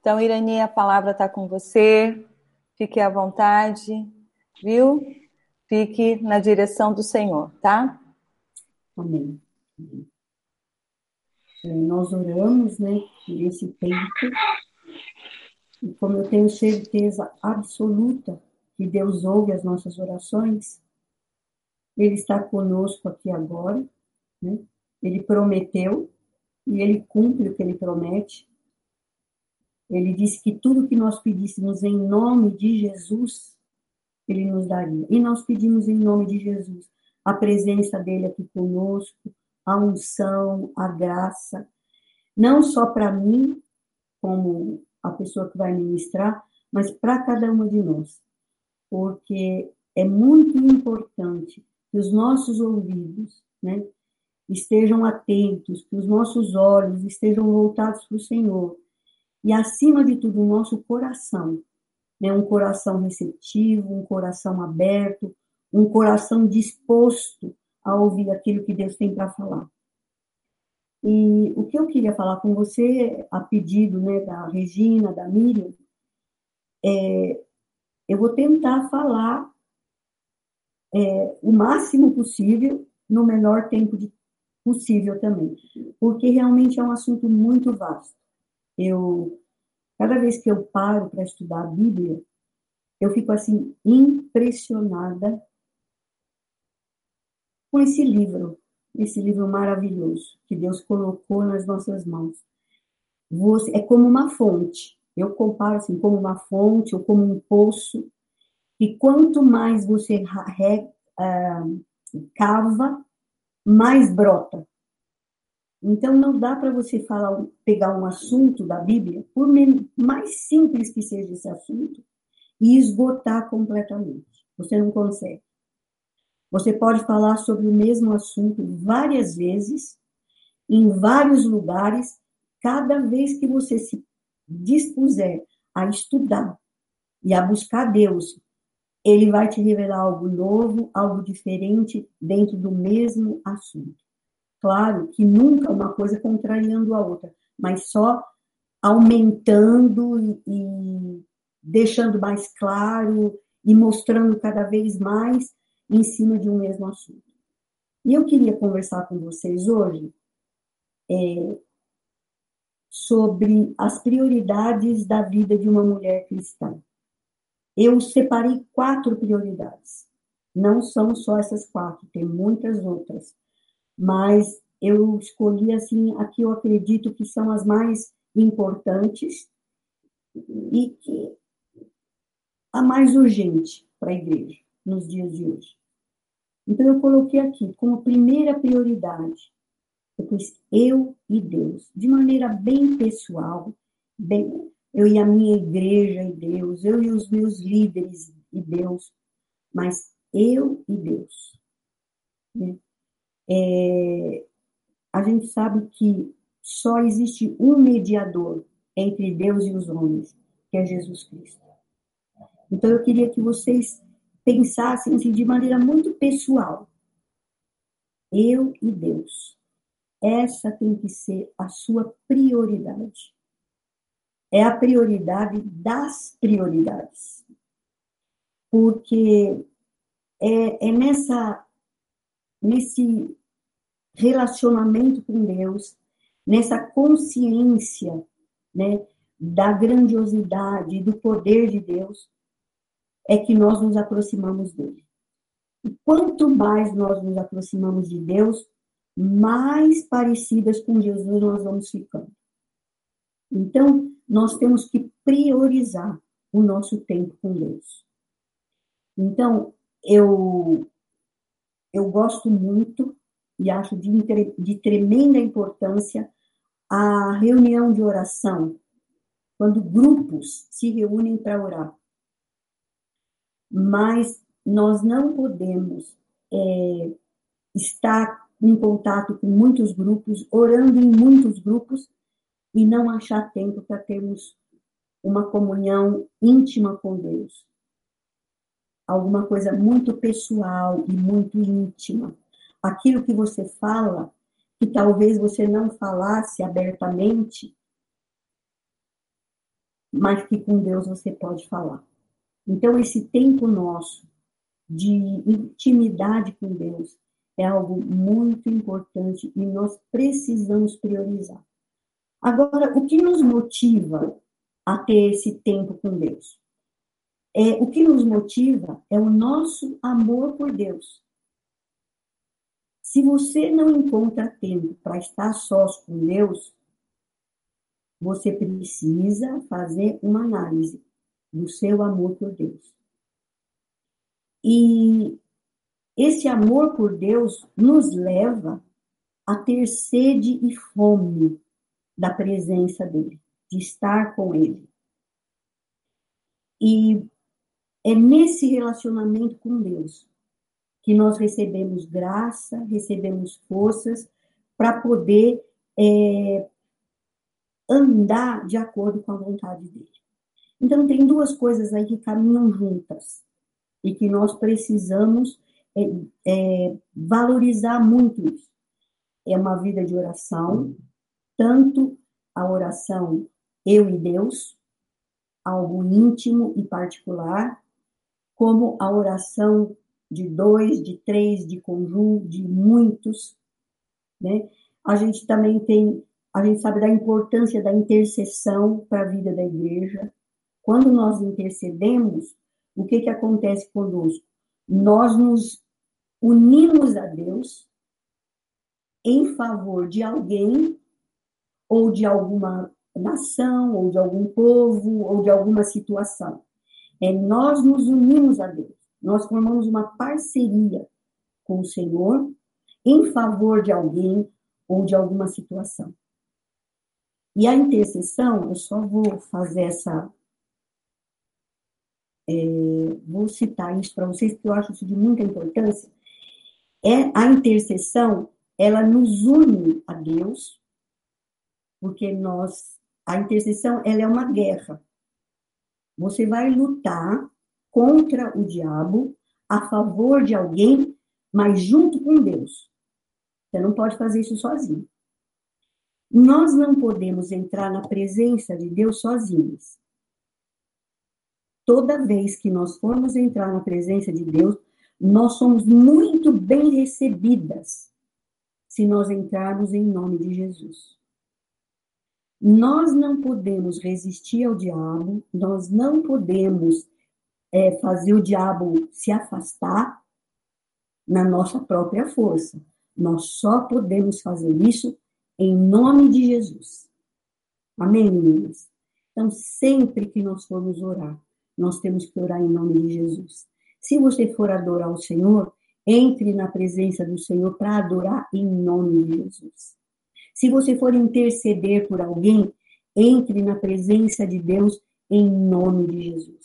Então, Irani, a palavra está com você. Fique à vontade, viu? Fique na direção do Senhor, tá? Amém. É, nós oramos, né, nesse tempo, e como eu tenho certeza absoluta que Deus ouve as nossas orações, Ele está conosco aqui agora, né? Ele prometeu e Ele cumpre o que Ele promete. Ele disse que tudo que nós pedíssemos em nome de Jesus, Ele nos daria. E nós pedimos em nome de Jesus a presença dele aqui conosco, a unção, a graça, não só para mim, como a pessoa que vai ministrar, mas para cada uma de nós. Porque é muito importante que os nossos ouvidos né, estejam atentos, que os nossos olhos estejam voltados para o Senhor. E, acima de tudo, o nosso coração. Né, um coração receptivo, um coração aberto, um coração disposto a ouvir aquilo que Deus tem para falar. E o que eu queria falar com você, a pedido né, da Regina, da Miriam, é, eu vou tentar falar é, o máximo possível, no menor tempo de, possível também, porque realmente é um assunto muito vasto. Eu, cada vez que eu paro para estudar a Bíblia, eu fico assim impressionada com esse livro, esse livro maravilhoso que Deus colocou nas nossas mãos. Você, é como uma fonte. Eu comparo assim, como uma fonte ou como um poço. E quanto mais você re, uh, cava, mais brota. Então não dá para você falar, pegar um assunto da Bíblia, por mais simples que seja esse assunto, e esgotar completamente. Você não consegue. Você pode falar sobre o mesmo assunto várias vezes, em vários lugares, cada vez que você se dispuser a estudar e a buscar Deus, ele vai te revelar algo novo, algo diferente dentro do mesmo assunto. Claro que nunca uma coisa contrariando a outra, mas só aumentando e, e deixando mais claro e mostrando cada vez mais em cima de um mesmo assunto. E eu queria conversar com vocês hoje é, sobre as prioridades da vida de uma mulher cristã. Eu separei quatro prioridades. Não são só essas quatro, tem muitas outras. Mas eu escolhi, assim, a que eu acredito que são as mais importantes e que a mais urgente para a igreja nos dias de hoje. Então, eu coloquei aqui como primeira prioridade, depois eu e Deus, de maneira bem pessoal, bem, eu e a minha igreja e Deus, eu e os meus líderes e Deus, mas eu e Deus. Né? É, a gente sabe que só existe um mediador entre Deus e os homens, que é Jesus Cristo. Então eu queria que vocês pensassem assim, de maneira muito pessoal. Eu e Deus. Essa tem que ser a sua prioridade. É a prioridade das prioridades. Porque é, é nessa, nesse relacionamento com Deus, nessa consciência né, da grandiosidade, do poder de Deus, é que nós nos aproximamos dele. E quanto mais nós nos aproximamos de Deus, mais parecidas com Jesus nós vamos ficando. Então, nós temos que priorizar o nosso tempo com Deus. Então, eu, eu gosto muito e acho de, de tremenda importância a reunião de oração, quando grupos se reúnem para orar mas nós não podemos é, estar em contato com muitos grupos, orando em muitos grupos e não achar tempo para termos uma comunhão íntima com Deus. Alguma coisa muito pessoal e muito íntima. Aquilo que você fala, que talvez você não falasse abertamente, mas que com Deus você pode falar. Então, esse tempo nosso de intimidade com Deus é algo muito importante e nós precisamos priorizar. Agora, o que nos motiva a ter esse tempo com Deus? É, o que nos motiva é o nosso amor por Deus. Se você não encontra tempo para estar sós com Deus, você precisa fazer uma análise do seu amor por Deus. E esse amor por Deus nos leva a ter sede e fome da presença dele, de estar com ele. E é nesse relacionamento com Deus que nós recebemos graça, recebemos forças para poder é, andar de acordo com a vontade dele. Então, tem duas coisas aí que caminham juntas e que nós precisamos é, é, valorizar muito isso. É uma vida de oração, tanto a oração eu e Deus, algo íntimo e particular, como a oração de dois, de três, de conjunto, de muitos, né? A gente também tem, a gente sabe da importância da intercessão para a vida da igreja. Quando nós intercedemos, o que que acontece conosco? Nós nos unimos a Deus em favor de alguém ou de alguma nação, ou de algum povo, ou de alguma situação. É nós nos unimos a Deus. Nós formamos uma parceria com o Senhor em favor de alguém ou de alguma situação. E a intercessão, eu só vou fazer essa. É, vou citar isso para vocês, porque eu acho isso de muita importância. É a intercessão, ela nos une a Deus, porque nós. A intercessão, ela é uma guerra. Você vai lutar contra o diabo, a favor de alguém, mas junto com Deus. Você não pode fazer isso sozinho. Nós não podemos entrar na presença de Deus sozinhos. Toda vez que nós formos entrar na presença de Deus, nós somos muito bem recebidas se nós entrarmos em nome de Jesus. Nós não podemos resistir ao diabo, nós não podemos é, fazer o diabo se afastar na nossa própria força. Nós só podemos fazer isso em nome de Jesus. Amém, meninas? Então, sempre que nós formos orar, nós temos que orar em nome de Jesus. Se você for adorar o Senhor, entre na presença do Senhor para adorar em nome de Jesus. Se você for interceder por alguém, entre na presença de Deus em nome de Jesus.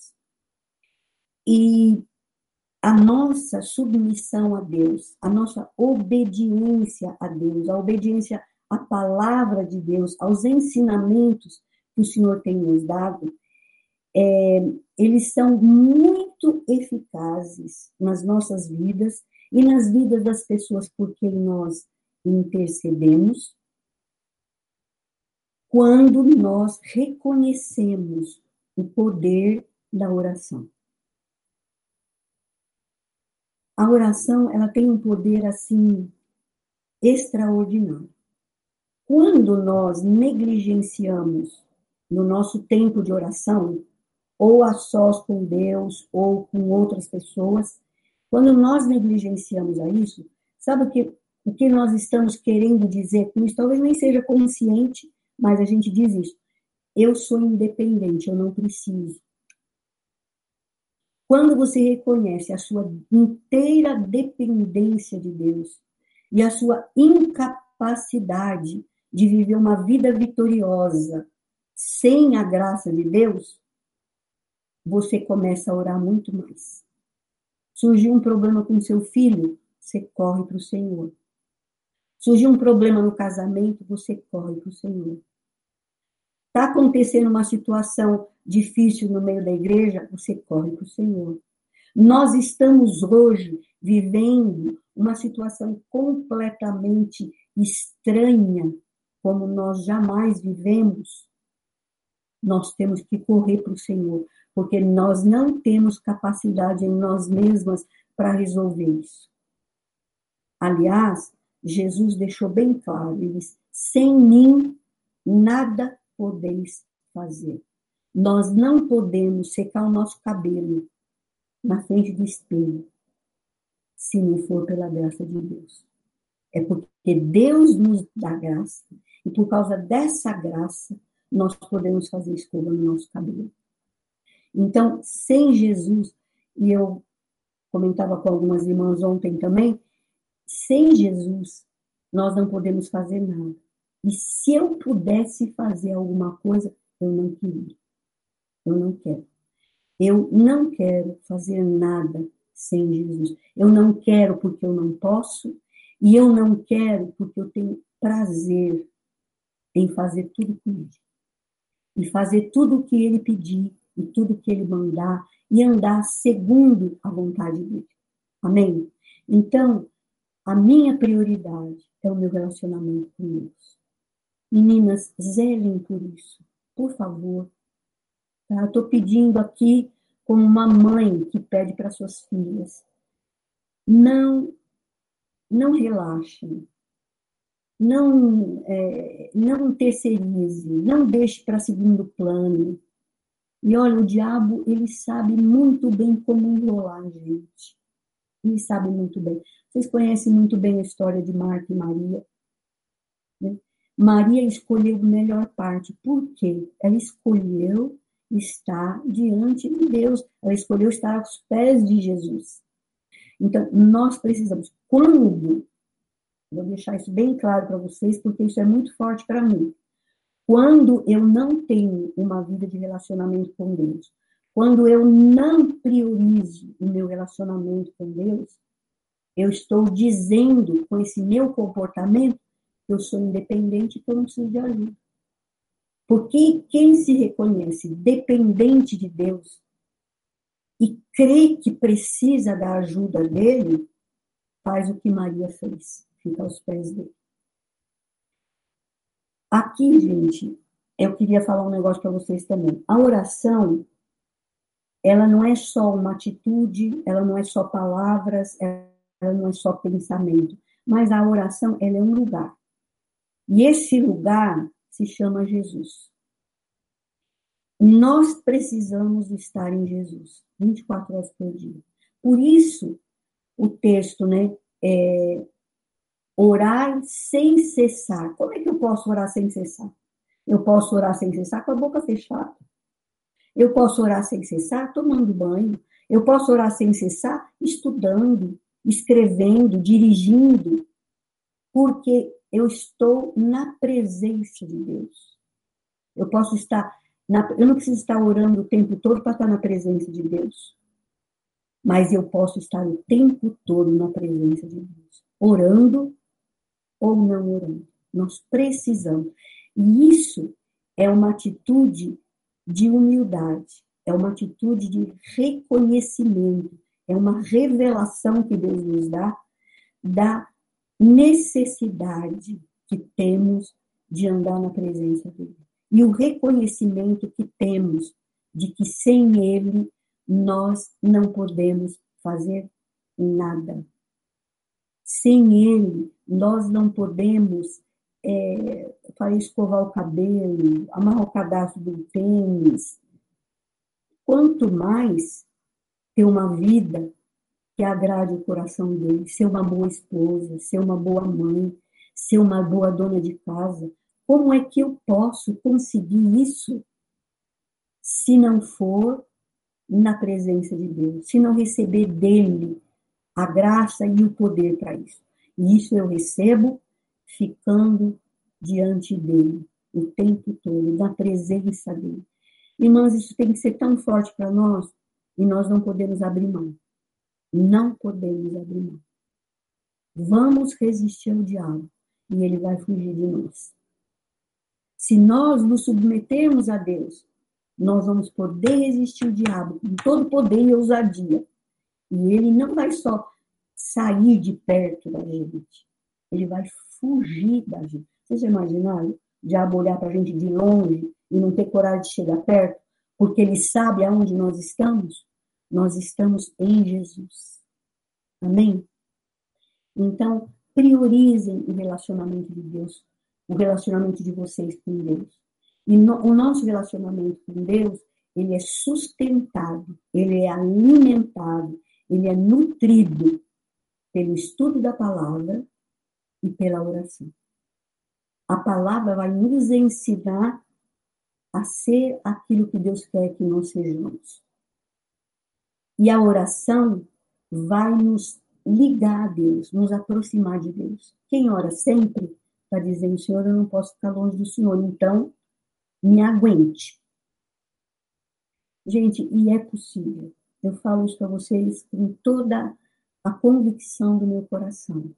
E a nossa submissão a Deus, a nossa obediência a Deus, a obediência à palavra de Deus, aos ensinamentos que o Senhor tem nos dado, é, eles são muito eficazes nas nossas vidas e nas vidas das pessoas por quem nós intercedemos, quando nós reconhecemos o poder da oração a oração ela tem um poder assim extraordinário. Quando nós negligenciamos no nosso tempo de oração, ou a sós com Deus, ou com outras pessoas, quando nós negligenciamos a isso, sabe o que, o que nós estamos querendo dizer com isso? Talvez nem seja consciente, mas a gente diz isso. Eu sou independente, eu não preciso. Quando você reconhece a sua inteira dependência de Deus e a sua incapacidade de viver uma vida vitoriosa sem a graça de Deus, você começa a orar muito mais. Surgiu um problema com seu filho, você corre para o Senhor. Surgiu um problema no casamento, você corre para o Senhor. Está acontecendo uma situação difícil no meio da igreja, você corre para o Senhor. Nós estamos hoje vivendo uma situação completamente estranha, como nós jamais vivemos. nós temos que correr para o Senhor, porque nós não temos capacidade em nós mesmas para resolver isso. Aliás, Jesus deixou bem claro, ele disse, sem mim nada podeis fazer. Nós não podemos secar o nosso cabelo na frente do espelho se não for pela graça de Deus. É porque Deus nos dá graça e por causa dessa graça nós podemos fazer escova no nosso cabelo. Então, sem Jesus, e eu comentava com algumas irmãs ontem também, sem Jesus nós não podemos fazer nada. E se eu pudesse fazer alguma coisa, eu não queria. Eu não quero. Eu não quero fazer nada sem Jesus. Eu não quero porque eu não posso, e eu não quero porque eu tenho prazer em fazer tudo com ele. E fazer tudo o que ele pedir, e tudo o que ele mandar, e andar segundo a vontade dele. Amém? Então, a minha prioridade é o meu relacionamento com Deus. Meninas, zelem por isso, por favor. Tá? Estou pedindo aqui, como uma mãe que pede para suas filhas, não, não relaxem, não, é, não terceirize, não deixe para segundo plano. E olha, o diabo, ele sabe muito bem como enrolar a gente. Ele sabe muito bem. Vocês conhecem muito bem a história de Marta e Maria. Né? Maria escolheu a melhor parte. Por quê? Ela escolheu estar diante de Deus. Ela escolheu estar aos pés de Jesus. Então, nós precisamos, quando, vou deixar isso bem claro para vocês, porque isso é muito forte para mim. Quando eu não tenho uma vida de relacionamento com Deus, quando eu não priorizo o meu relacionamento com Deus, eu estou dizendo com esse meu comportamento eu sou independente, então eu não preciso de ajuda. Porque quem se reconhece dependente de Deus e crê que precisa da ajuda dele, faz o que Maria fez, fica aos pés dele. Aqui, gente, eu queria falar um negócio para vocês também. A oração, ela não é só uma atitude, ela não é só palavras, ela não é só pensamento, mas a oração, ela é um lugar. E esse lugar se chama Jesus. Nós precisamos estar em Jesus 24 horas por dia. Por isso, o texto, né, é orar sem cessar. Como é que eu posso orar sem cessar? Eu posso orar sem cessar com a boca fechada. Eu posso orar sem cessar tomando banho. Eu posso orar sem cessar estudando, escrevendo, dirigindo. Porque eu estou na presença de Deus. Eu posso estar, na, eu não preciso estar orando o tempo todo para estar na presença de Deus, mas eu posso estar o tempo todo na presença de Deus, orando ou não orando. Nós precisamos. E isso é uma atitude de humildade, é uma atitude de reconhecimento, é uma revelação que Deus nos dá da necessidade que temos de andar na presença dele. E o reconhecimento que temos de que sem ele nós não podemos fazer nada. Sem ele, nós não podemos é, escovar o cabelo, amarrar o cadastro do tênis. Quanto mais ter uma vida que agrade o coração dele, ser uma boa esposa, ser uma boa mãe, ser uma boa dona de casa. Como é que eu posso conseguir isso se não for na presença de Deus, se não receber dele a graça e o poder para isso? E isso eu recebo ficando diante dele o tempo todo, na presença dele. Irmãs, isso tem que ser tão forte para nós e nós não podemos abrir mão. Não podemos abrir mão. Vamos resistir ao diabo e ele vai fugir de nós. Se nós nos submetermos a Deus, nós vamos poder resistir ao diabo com todo poder e ousadia. E ele não vai só sair de perto da gente, ele vai fugir da gente. Vocês já imaginaram o diabo olhar para a gente de longe e não ter coragem de chegar perto, porque ele sabe aonde nós estamos? Nós estamos em Jesus. Amém? Então, priorizem o relacionamento de Deus, o relacionamento de vocês com Deus. E no, o nosso relacionamento com Deus, ele é sustentado, ele é alimentado, ele é nutrido pelo estudo da palavra e pela oração. A palavra vai nos ensinar a ser aquilo que Deus quer que nós sejamos. E a oração vai nos ligar a Deus, nos aproximar de Deus. Quem ora sempre está dizendo, Senhor, eu não posso ficar longe do Senhor, então me aguente. Gente, e é possível. Eu falo isso para vocês com toda a convicção do meu coração.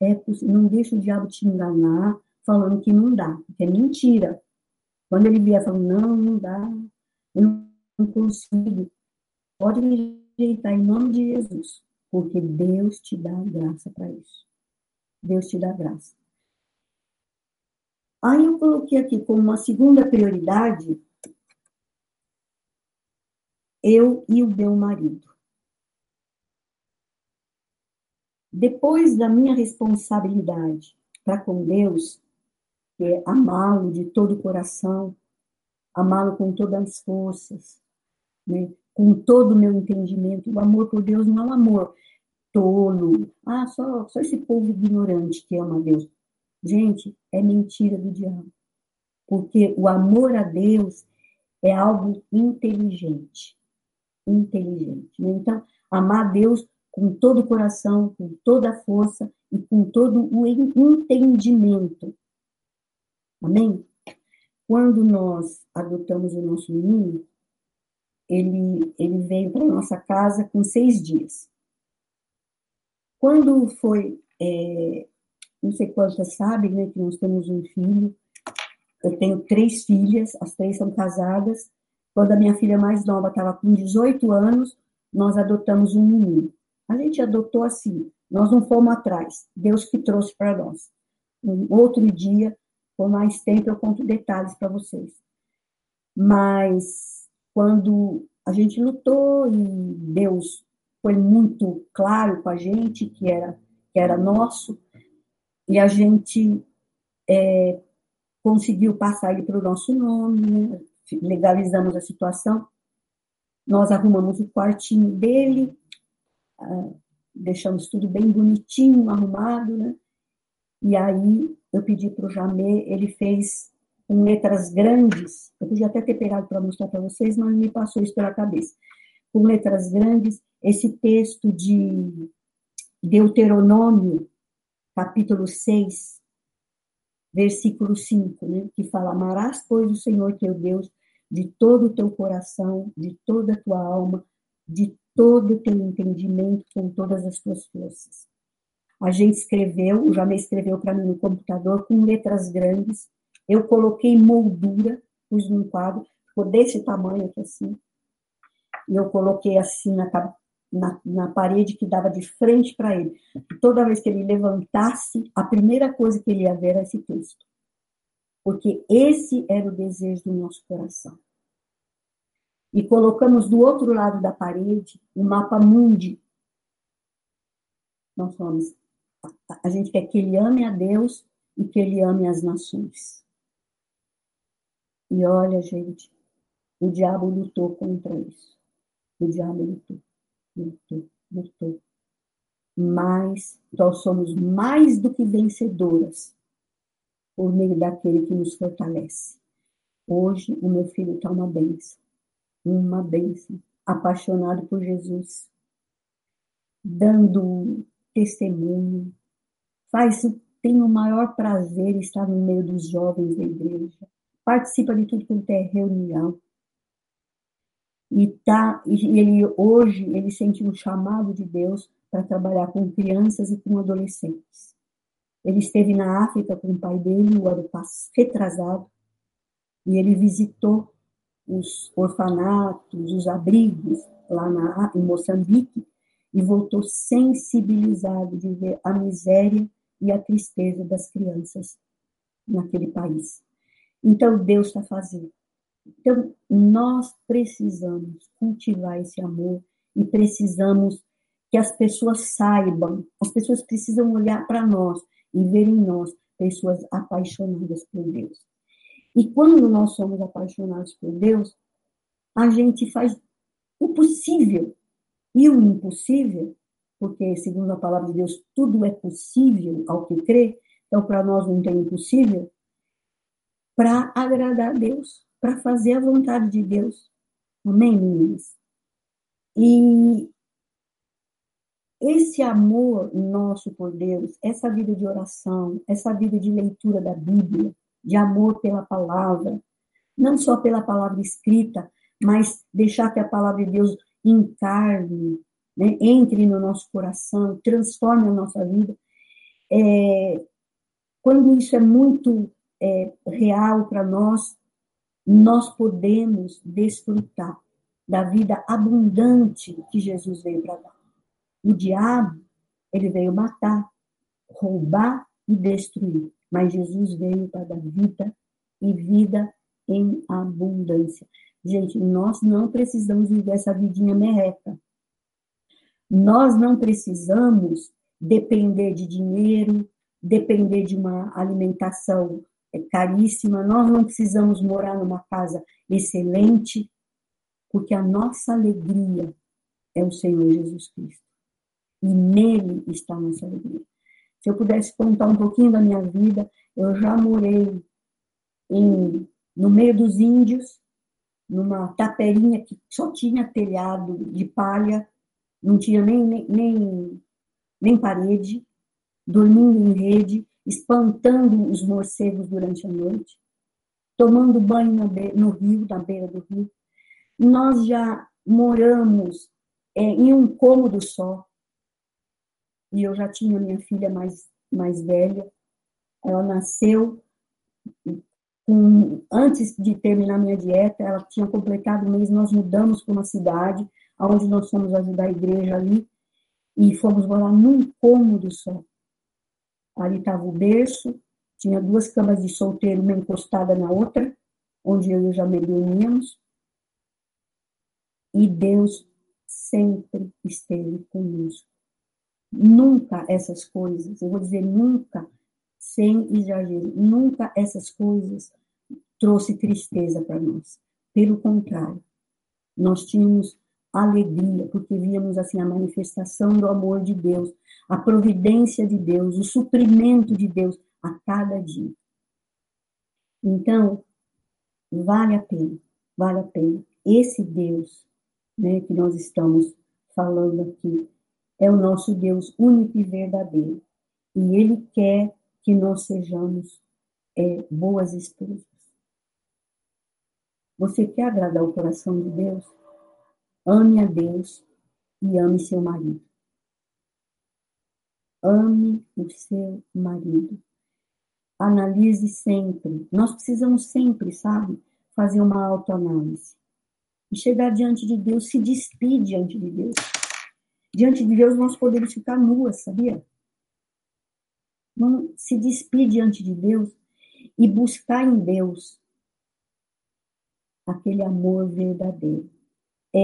É possível. Não deixa o diabo te enganar falando que não dá, porque é mentira. Quando ele vier falando, não, não dá, eu não consigo, pode rejeitar em nome de Jesus, porque Deus te dá graça para isso. Deus te dá graça. Aí eu coloquei aqui como uma segunda prioridade eu e o meu marido. Depois da minha responsabilidade para com Deus, que é amá-lo de todo o coração, amá-lo com todas as forças, né? Com todo o meu entendimento. O amor por Deus não é um amor tolo. Ah, só, só esse povo ignorante que ama Deus. Gente, é mentira do diabo. Porque o amor a Deus é algo inteligente. Inteligente. Né? Então, amar Deus com todo o coração, com toda a força e com todo o entendimento. Amém? Quando nós adotamos o nosso menino, ele, ele veio para nossa casa com seis dias. Quando foi, é, não sei quantas sabem, né, que nós temos um filho, eu tenho três filhas, as três são casadas. Quando a minha filha mais nova estava com 18 anos, nós adotamos um menino. A gente adotou assim, nós não fomos atrás, Deus que trouxe para nós. Um outro dia, com mais tempo, eu conto detalhes para vocês. Mas quando a gente lutou e Deus foi muito claro com a gente que era, que era nosso, e a gente é, conseguiu passar ele para o nosso nome, né? legalizamos a situação, nós arrumamos o quartinho dele, ah, deixamos tudo bem bonitinho, arrumado, né? E aí eu pedi para o Jamê, ele fez com letras grandes, eu podia até ter pegado para mostrar para vocês, mas me passou isso pela cabeça. Com letras grandes, esse texto de Deuteronômio, capítulo 6, versículo 5, né, que fala: Amarás, pois, o Senhor teu Deus de todo o teu coração, de toda a tua alma, de todo o teu entendimento, com todas as tuas forças. A gente escreveu, o Jamé escreveu para mim no computador com letras grandes. Eu coloquei moldura, pus num quadro, ficou desse tamanho aqui assim. E eu coloquei assim na, na, na parede que dava de frente para ele. E toda vez que ele levantasse, a primeira coisa que ele ia ver era esse texto. Porque esse era o desejo do nosso coração. E colocamos do outro lado da parede o mapa mundi. Nós somos a gente quer que ele ame a Deus e que ele ame as nações. E olha, gente, o diabo lutou contra isso. O diabo lutou, lutou, lutou. Mas nós somos mais do que vencedoras por meio daquele que nos fortalece. Hoje, o meu filho está uma bênção. Uma bênção. Apaixonado por Jesus. Dando testemunho, faz, tem o maior prazer estar no meio dos jovens da igreja, participa de tudo quanto é reunião. E, tá, e ele hoje ele sente um chamado de Deus para trabalhar com crianças e com adolescentes. Ele esteve na África com o pai dele, o ano retrasado, e ele visitou os orfanatos, os abrigos lá na, em Moçambique, e voltou sensibilizado de ver a miséria e a tristeza das crianças naquele país. Então, Deus está fazendo. Então, nós precisamos cultivar esse amor e precisamos que as pessoas saibam, as pessoas precisam olhar para nós e ver em nós pessoas apaixonadas por Deus. E quando nós somos apaixonados por Deus, a gente faz o possível e o impossível, porque, segundo a palavra de Deus, tudo é possível ao que crê, então para nós não tem impossível, para agradar a Deus, para fazer a vontade de Deus. Amém, meninas? E esse amor nosso por Deus, essa vida de oração, essa vida de leitura da Bíblia, de amor pela palavra, não só pela palavra escrita, mas deixar que a palavra de Deus encarne, né, entre no nosso coração, transforme a nossa vida. É, quando isso é muito é, real para nós, nós podemos desfrutar da vida abundante que Jesus veio para dar. O diabo, ele veio matar, roubar e destruir. Mas Jesus veio para dar vida e vida em abundância. Gente, nós não precisamos viver essa vidinha merreca. Nós não precisamos depender de dinheiro, depender de uma alimentação caríssima, nós não precisamos morar numa casa excelente, porque a nossa alegria é o Senhor Jesus Cristo. E nele está a nossa alegria. Se eu pudesse contar um pouquinho da minha vida, eu já morei em, no meio dos índios, numa taperinha que só tinha telhado de palha, não tinha nem, nem, nem, nem parede, dormindo em rede, espantando os morcegos durante a noite, tomando banho no rio, na beira do rio. Nós já moramos é, em um cômodo só, e eu já tinha minha filha mais, mais velha. Ela nasceu antes de terminar minha dieta, ela tinha completado o mês, nós mudamos para uma cidade, onde nós fomos ajudar a igreja ali, e fomos morar num cômodo só. Ali estava o berço, tinha duas camas de solteiro, uma encostada na outra, onde eu e o Jamel dormíamos. E Deus sempre esteve conosco. Nunca essas coisas, eu vou dizer nunca, sem exagero, nunca essas coisas trouxe tristeza para nós. Pelo contrário, nós tínhamos alegria, porque víamos assim a manifestação do amor de Deus, a providência de Deus, o suprimento de Deus a cada dia. Então, vale a pena, vale a pena. Esse Deus né, que nós estamos falando aqui, é o nosso Deus único e verdadeiro. E Ele quer que nós sejamos é, boas esposas. Você quer agradar o coração de Deus? Ame a Deus e ame seu marido. Ame o seu marido. Analise sempre. Nós precisamos sempre, sabe, fazer uma autoanálise. E chegar diante de Deus, se despedir diante de Deus. Diante de Deus nós podemos ficar nuas, sabia? Não se despir diante de Deus e buscar em Deus aquele amor verdadeiro. É...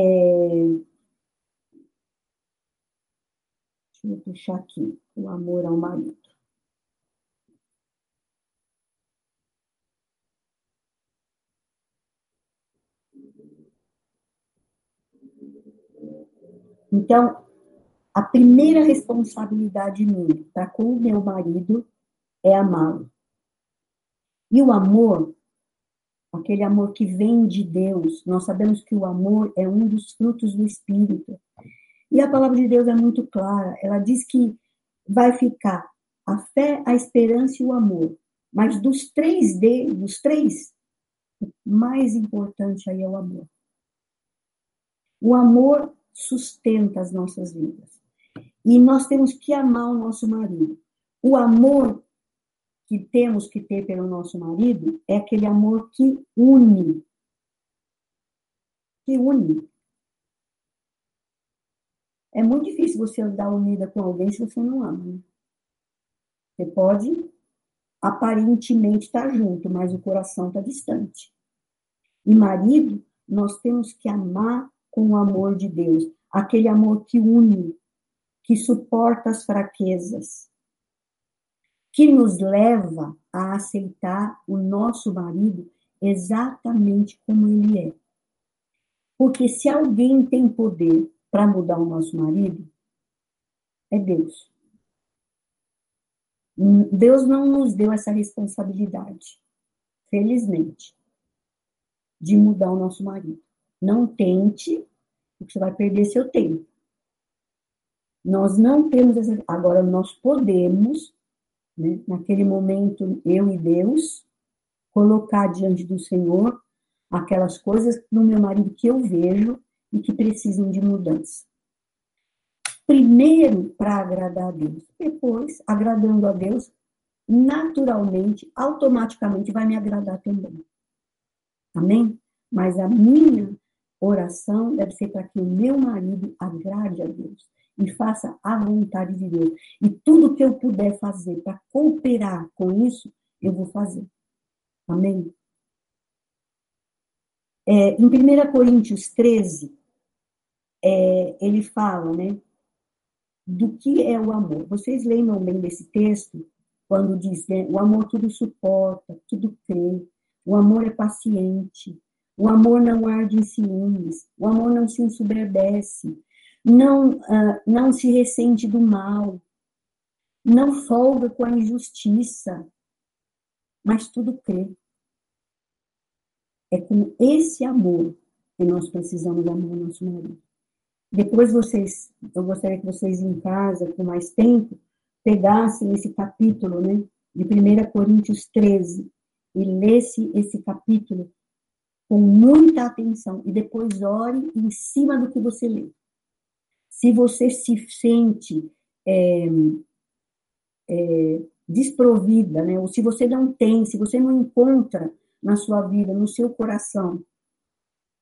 Deixa eu puxar aqui o amor ao marido. Então, a primeira responsabilidade minha para com o meu marido é amá-lo. E o amor, aquele amor que vem de Deus, nós sabemos que o amor é um dos frutos do Espírito. E a palavra de Deus é muito clara. Ela diz que vai ficar a fé, a esperança e o amor. Mas dos três D, dos três, o mais importante aí é o amor. O amor sustenta as nossas vidas. E nós temos que amar o nosso marido. O amor que temos que ter pelo nosso marido é aquele amor que une. Que une. É muito difícil você andar unida com alguém se você não ama. Né? Você pode aparentemente estar junto, mas o coração está distante. E marido, nós temos que amar com o amor de Deus, aquele amor que une, que suporta as fraquezas, que nos leva a aceitar o nosso marido exatamente como ele é. Porque se alguém tem poder para mudar o nosso marido, é Deus. Deus não nos deu essa responsabilidade, felizmente, de mudar o nosso marido. Não tente, porque você vai perder seu tempo. Nós não temos essa. Agora, nós podemos, né, naquele momento, eu e Deus, colocar diante do Senhor aquelas coisas no meu marido que eu vejo e que precisam de mudança. Primeiro, para agradar a Deus. Depois, agradando a Deus, naturalmente, automaticamente vai me agradar também. Amém? Mas a minha oração deve ser para que o meu marido agrade a Deus e faça a vontade de Deus. E tudo que eu puder fazer para cooperar com isso, eu vou fazer. Amém? É, em 1 Coríntios 13, é, ele fala, né, do que é o amor. Vocês lembram bem desse texto, quando diz, né, o amor tudo suporta, tudo crê, o amor é paciente, o amor não arde em ciúmes, o amor não se ensoberbece, não, uh, não se ressente do mal, não folga com a injustiça, mas tudo crê. É com esse amor que nós precisamos amar o nosso marido. Depois vocês, eu gostaria que vocês em casa, com mais tempo, pegassem esse capítulo, né, de 1 Coríntios 13 e lesse esse capítulo com muita atenção e depois ore em cima do que você lê. Se você se sente é, é, desprovida, né? ou se você não tem, se você não encontra na sua vida, no seu coração,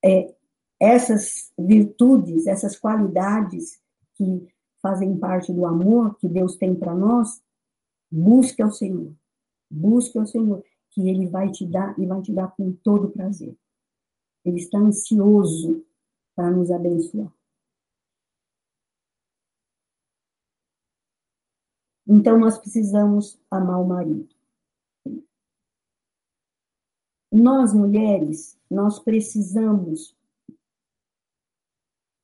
é, essas virtudes, essas qualidades que fazem parte do amor que Deus tem para nós, busque ao Senhor. Busque ao Senhor, que Ele vai te dar e vai te dar com todo prazer. Ele está ansioso para nos abençoar. Então, nós precisamos amar o marido. Nós, mulheres, nós precisamos,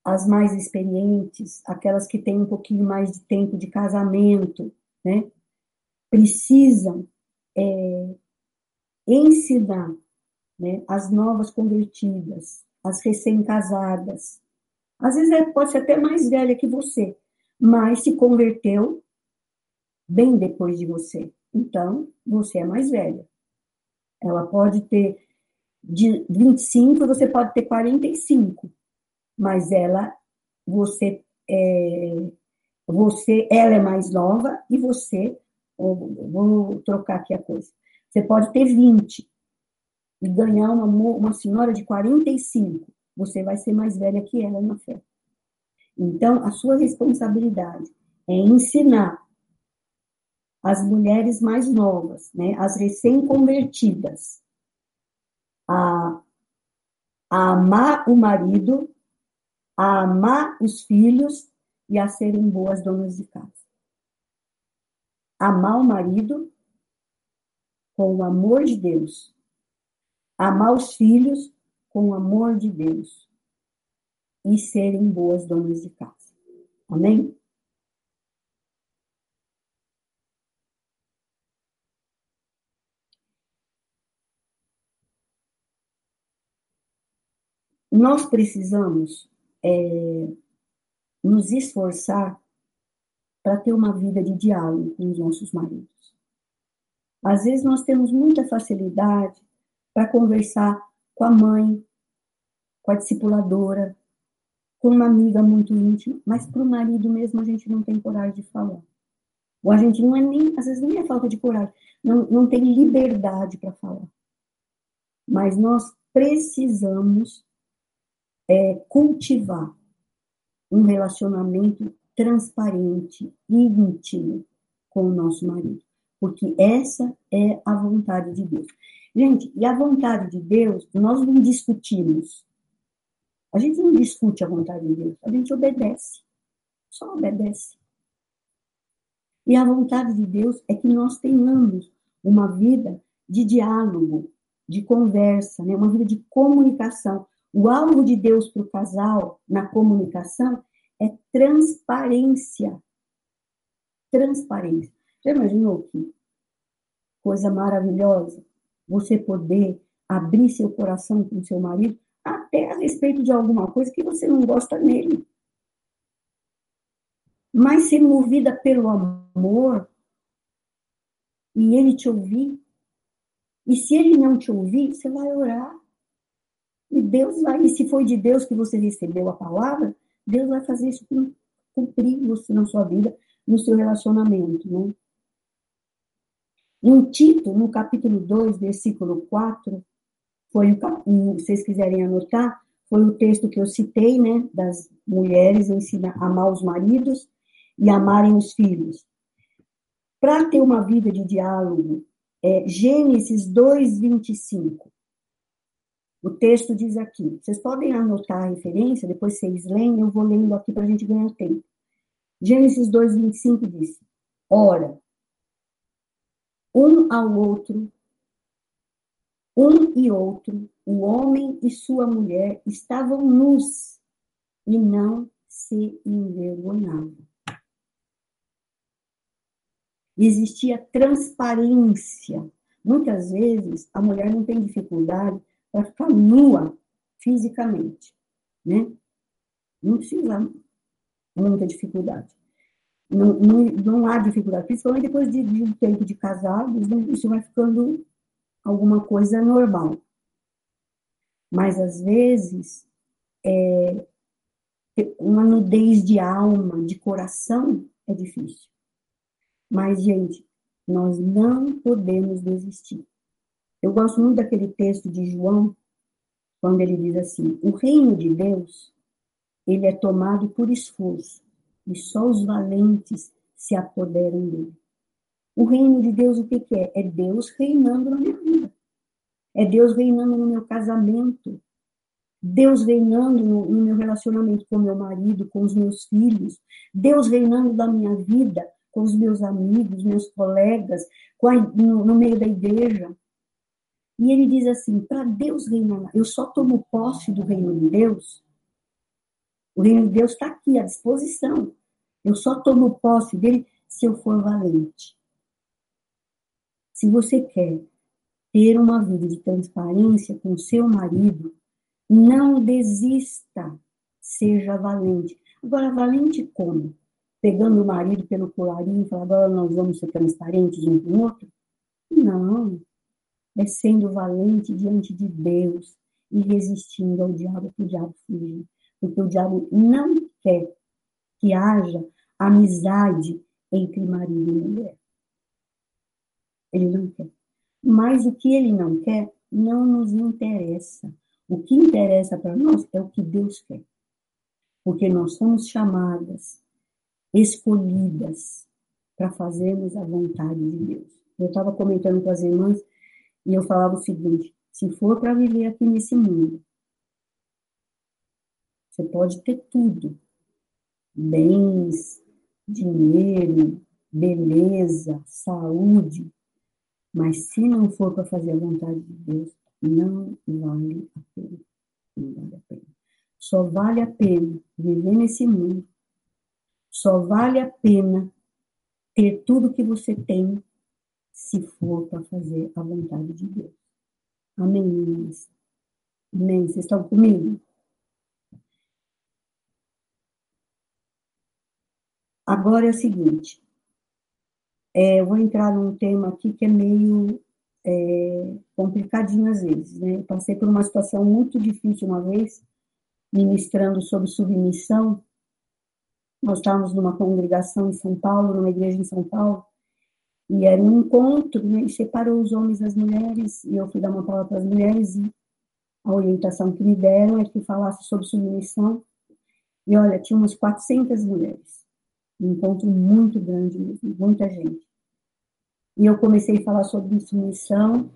as mais experientes, aquelas que têm um pouquinho mais de tempo de casamento, né? Precisam é, ensinar né, as novas convertidas, as recém-casadas. Às vezes é, pode ser até mais velha que você, mas se converteu bem depois de você. Então, você é mais velha. Ela pode ter de 25, você pode ter 45, mas ela, você é, você, ela é mais nova e você, vou trocar aqui a coisa, você pode ter 20, e ganhar uma, uma senhora de 45, você vai ser mais velha que ela na fé. Então, a sua responsabilidade é ensinar as mulheres mais novas, né, as recém-convertidas, a, a amar o marido, a amar os filhos e a serem boas donas de casa. Amar o marido com o amor de Deus amar os filhos com o amor de Deus e serem boas donas de casa. Amém? Nós precisamos é, nos esforçar para ter uma vida de diálogo com os nossos maridos. Às vezes nós temos muita facilidade para conversar com a mãe, com a discipuladora, com uma amiga muito íntima, mas para o marido mesmo a gente não tem coragem de falar. Ou a gente não é nem, às vezes nem é falta de coragem, não, não tem liberdade para falar. Mas nós precisamos é, cultivar um relacionamento transparente, íntimo com o nosso marido, porque essa é a vontade de Deus. Gente, e a vontade de Deus, nós não discutimos. A gente não discute a vontade de Deus, a gente obedece. Só obedece. E a vontade de Deus é que nós tenhamos uma vida de diálogo, de conversa, né? uma vida de comunicação. O alvo de Deus para o casal na comunicação é transparência. Transparência. Já imaginou que coisa maravilhosa você poder abrir seu coração com seu marido até a respeito de alguma coisa que você não gosta nele. Mas ser movida pelo amor e ele te ouvir. E se ele não te ouvir, você vai orar. E Deus vai, e se foi de Deus que você recebeu a palavra, Deus vai fazer isso cumprir você na sua vida, no seu relacionamento, né? Em Tito, no capítulo 2, versículo 4, foi o, se vocês quiserem anotar, foi o texto que eu citei, né, das mulheres ensinam a amar os maridos e amarem os filhos. Para ter uma vida de diálogo, é Gênesis 2, 25. O texto diz aqui, vocês podem anotar a referência, depois vocês leem, eu vou lendo aqui para a gente ganhar tempo. Gênesis 2, 25 diz: Ora, um ao outro, um e outro, o homem e sua mulher estavam nus e não se envergonhavam. Existia transparência. Muitas vezes a mulher não tem dificuldade para ficar nua fisicamente, né? Não precisa muita dificuldade. Não, não, não há dificuldade, principalmente depois de, de um tempo de casados, né? isso vai ficando alguma coisa normal. Mas, às vezes, é, uma nudez de alma, de coração, é difícil. Mas, gente, nós não podemos desistir. Eu gosto muito daquele texto de João, quando ele diz assim: o reino de Deus, ele é tomado por esforço, e só os valentes se apoderam dele. O reino de Deus, o que, que é? É Deus reinando na minha vida. É Deus reinando no meu casamento. Deus reinando no, no meu relacionamento com meu marido, com os meus filhos. Deus reinando da minha vida com os meus amigos, meus colegas, a, no, no meio da igreja. E ele diz assim: para Deus reinar, eu só tomo posse do reino de Deus. O reino de Deus está aqui à disposição. Eu só tomo posse dele se eu for valente. Se você quer ter uma vida de transparência com seu marido, não desista, seja valente. Agora, valente como? Pegando o marido pelo colarinho e falando, agora nós vamos ser transparentes um com o outro? Não. É sendo valente diante de Deus e resistindo ao diabo, que o diabo fugir. Porque o diabo não quer que haja amizade entre marido e mulher. Ele não quer. Mas o que ele não quer não nos interessa. O que interessa para nós é o que Deus quer. Porque nós somos chamadas, escolhidas para fazermos a vontade de Deus. Eu estava comentando com as irmãs e eu falava o seguinte: se for para viver aqui nesse mundo, você pode ter tudo: bens, dinheiro, beleza, saúde, mas se não for para fazer a vontade de Deus, não vale a pena. Não vale a pena. Só vale a pena viver nesse mundo. Só vale a pena ter tudo que você tem se for para fazer a vontade de Deus. Amém, meninas? Amém? Vocês estão comigo? Agora é o seguinte, é, eu vou entrar num tema aqui que é meio é, complicadinho às vezes, né? Eu passei por uma situação muito difícil uma vez, ministrando sobre submissão. Nós estávamos numa congregação em São Paulo, numa igreja em São Paulo, e era um encontro, né? E separou os homens das mulheres, e eu fui dar uma palavra para as mulheres, e a orientação que me deram é que falasse sobre submissão. E olha, tinha umas 400 mulheres um encontro muito grande mesmo, muita gente. E eu comecei a falar sobre submissão,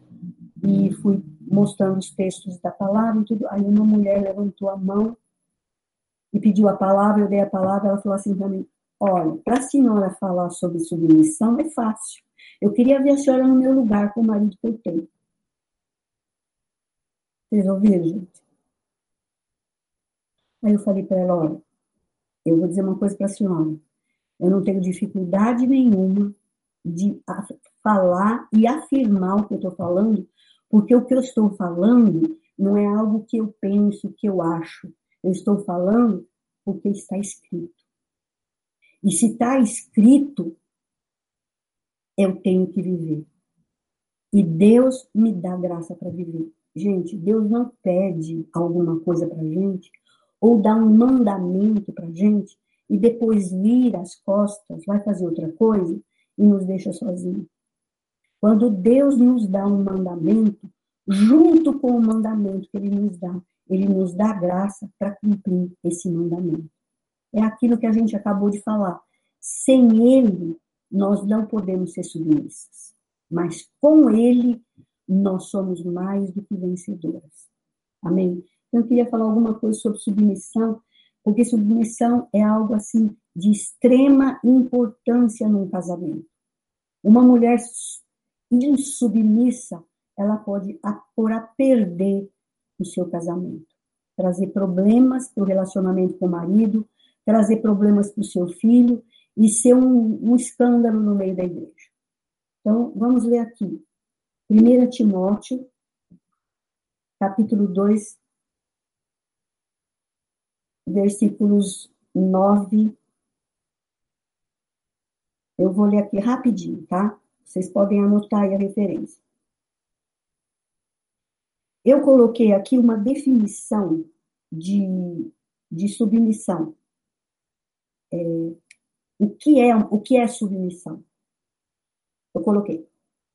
e fui mostrando os textos da palavra e tudo. Aí uma mulher levantou a mão e pediu a palavra, eu dei a palavra, ela falou assim para mim, olha, para a senhora falar sobre submissão é fácil. Eu queria ver a senhora no meu lugar com o marido que eu tenho. Vocês ouviram, gente? Aí eu falei para ela, olha, eu vou dizer uma coisa para a senhora. Eu não tenho dificuldade nenhuma de falar e afirmar o que eu estou falando, porque o que eu estou falando não é algo que eu penso, que eu acho. Eu estou falando porque está escrito. E se está escrito, eu tenho que viver. E Deus me dá graça para viver. Gente, Deus não pede alguma coisa para gente ou dá um mandamento para gente e depois vira as costas, vai fazer outra coisa e nos deixa sozinhos. Quando Deus nos dá um mandamento, junto com o mandamento que Ele nos dá, Ele nos dá graça para cumprir esse mandamento. É aquilo que a gente acabou de falar. Sem Ele, nós não podemos ser submissas. Mas com Ele, nós somos mais do que vencedoras. Amém? Eu queria falar alguma coisa sobre submissão, porque submissão é algo assim de extrema importância num casamento. Uma mulher insubmissa, ela pode pôr a perder o seu casamento, trazer problemas para o relacionamento com o marido, trazer problemas para o seu filho e ser um, um escândalo no meio da igreja. Então, vamos ler aqui. 1 Timóteo, capítulo 2, versículos 9. Eu vou ler aqui rapidinho, tá? Vocês podem anotar aí a referência. Eu coloquei aqui uma definição de, de submissão. É, o, que é, o que é submissão? Eu coloquei.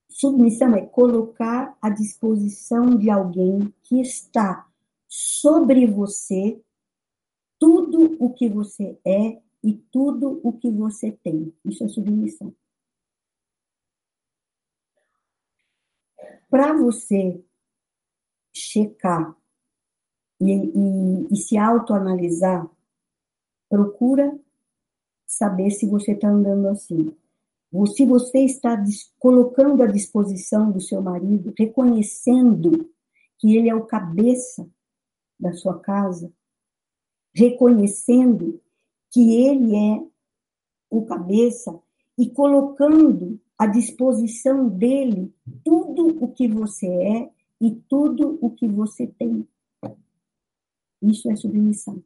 Submissão é colocar à disposição de alguém que está sobre você tudo o que você é e tudo o que você tem. Isso é submissão. Para você checar e, e, e se autoanalisar, procura saber se você está andando assim. Ou se você está colocando à disposição do seu marido, reconhecendo que ele é o cabeça da sua casa, reconhecendo que ele é o cabeça e colocando à disposição dele tudo o que você é e tudo o que você tem. Isso é submissão.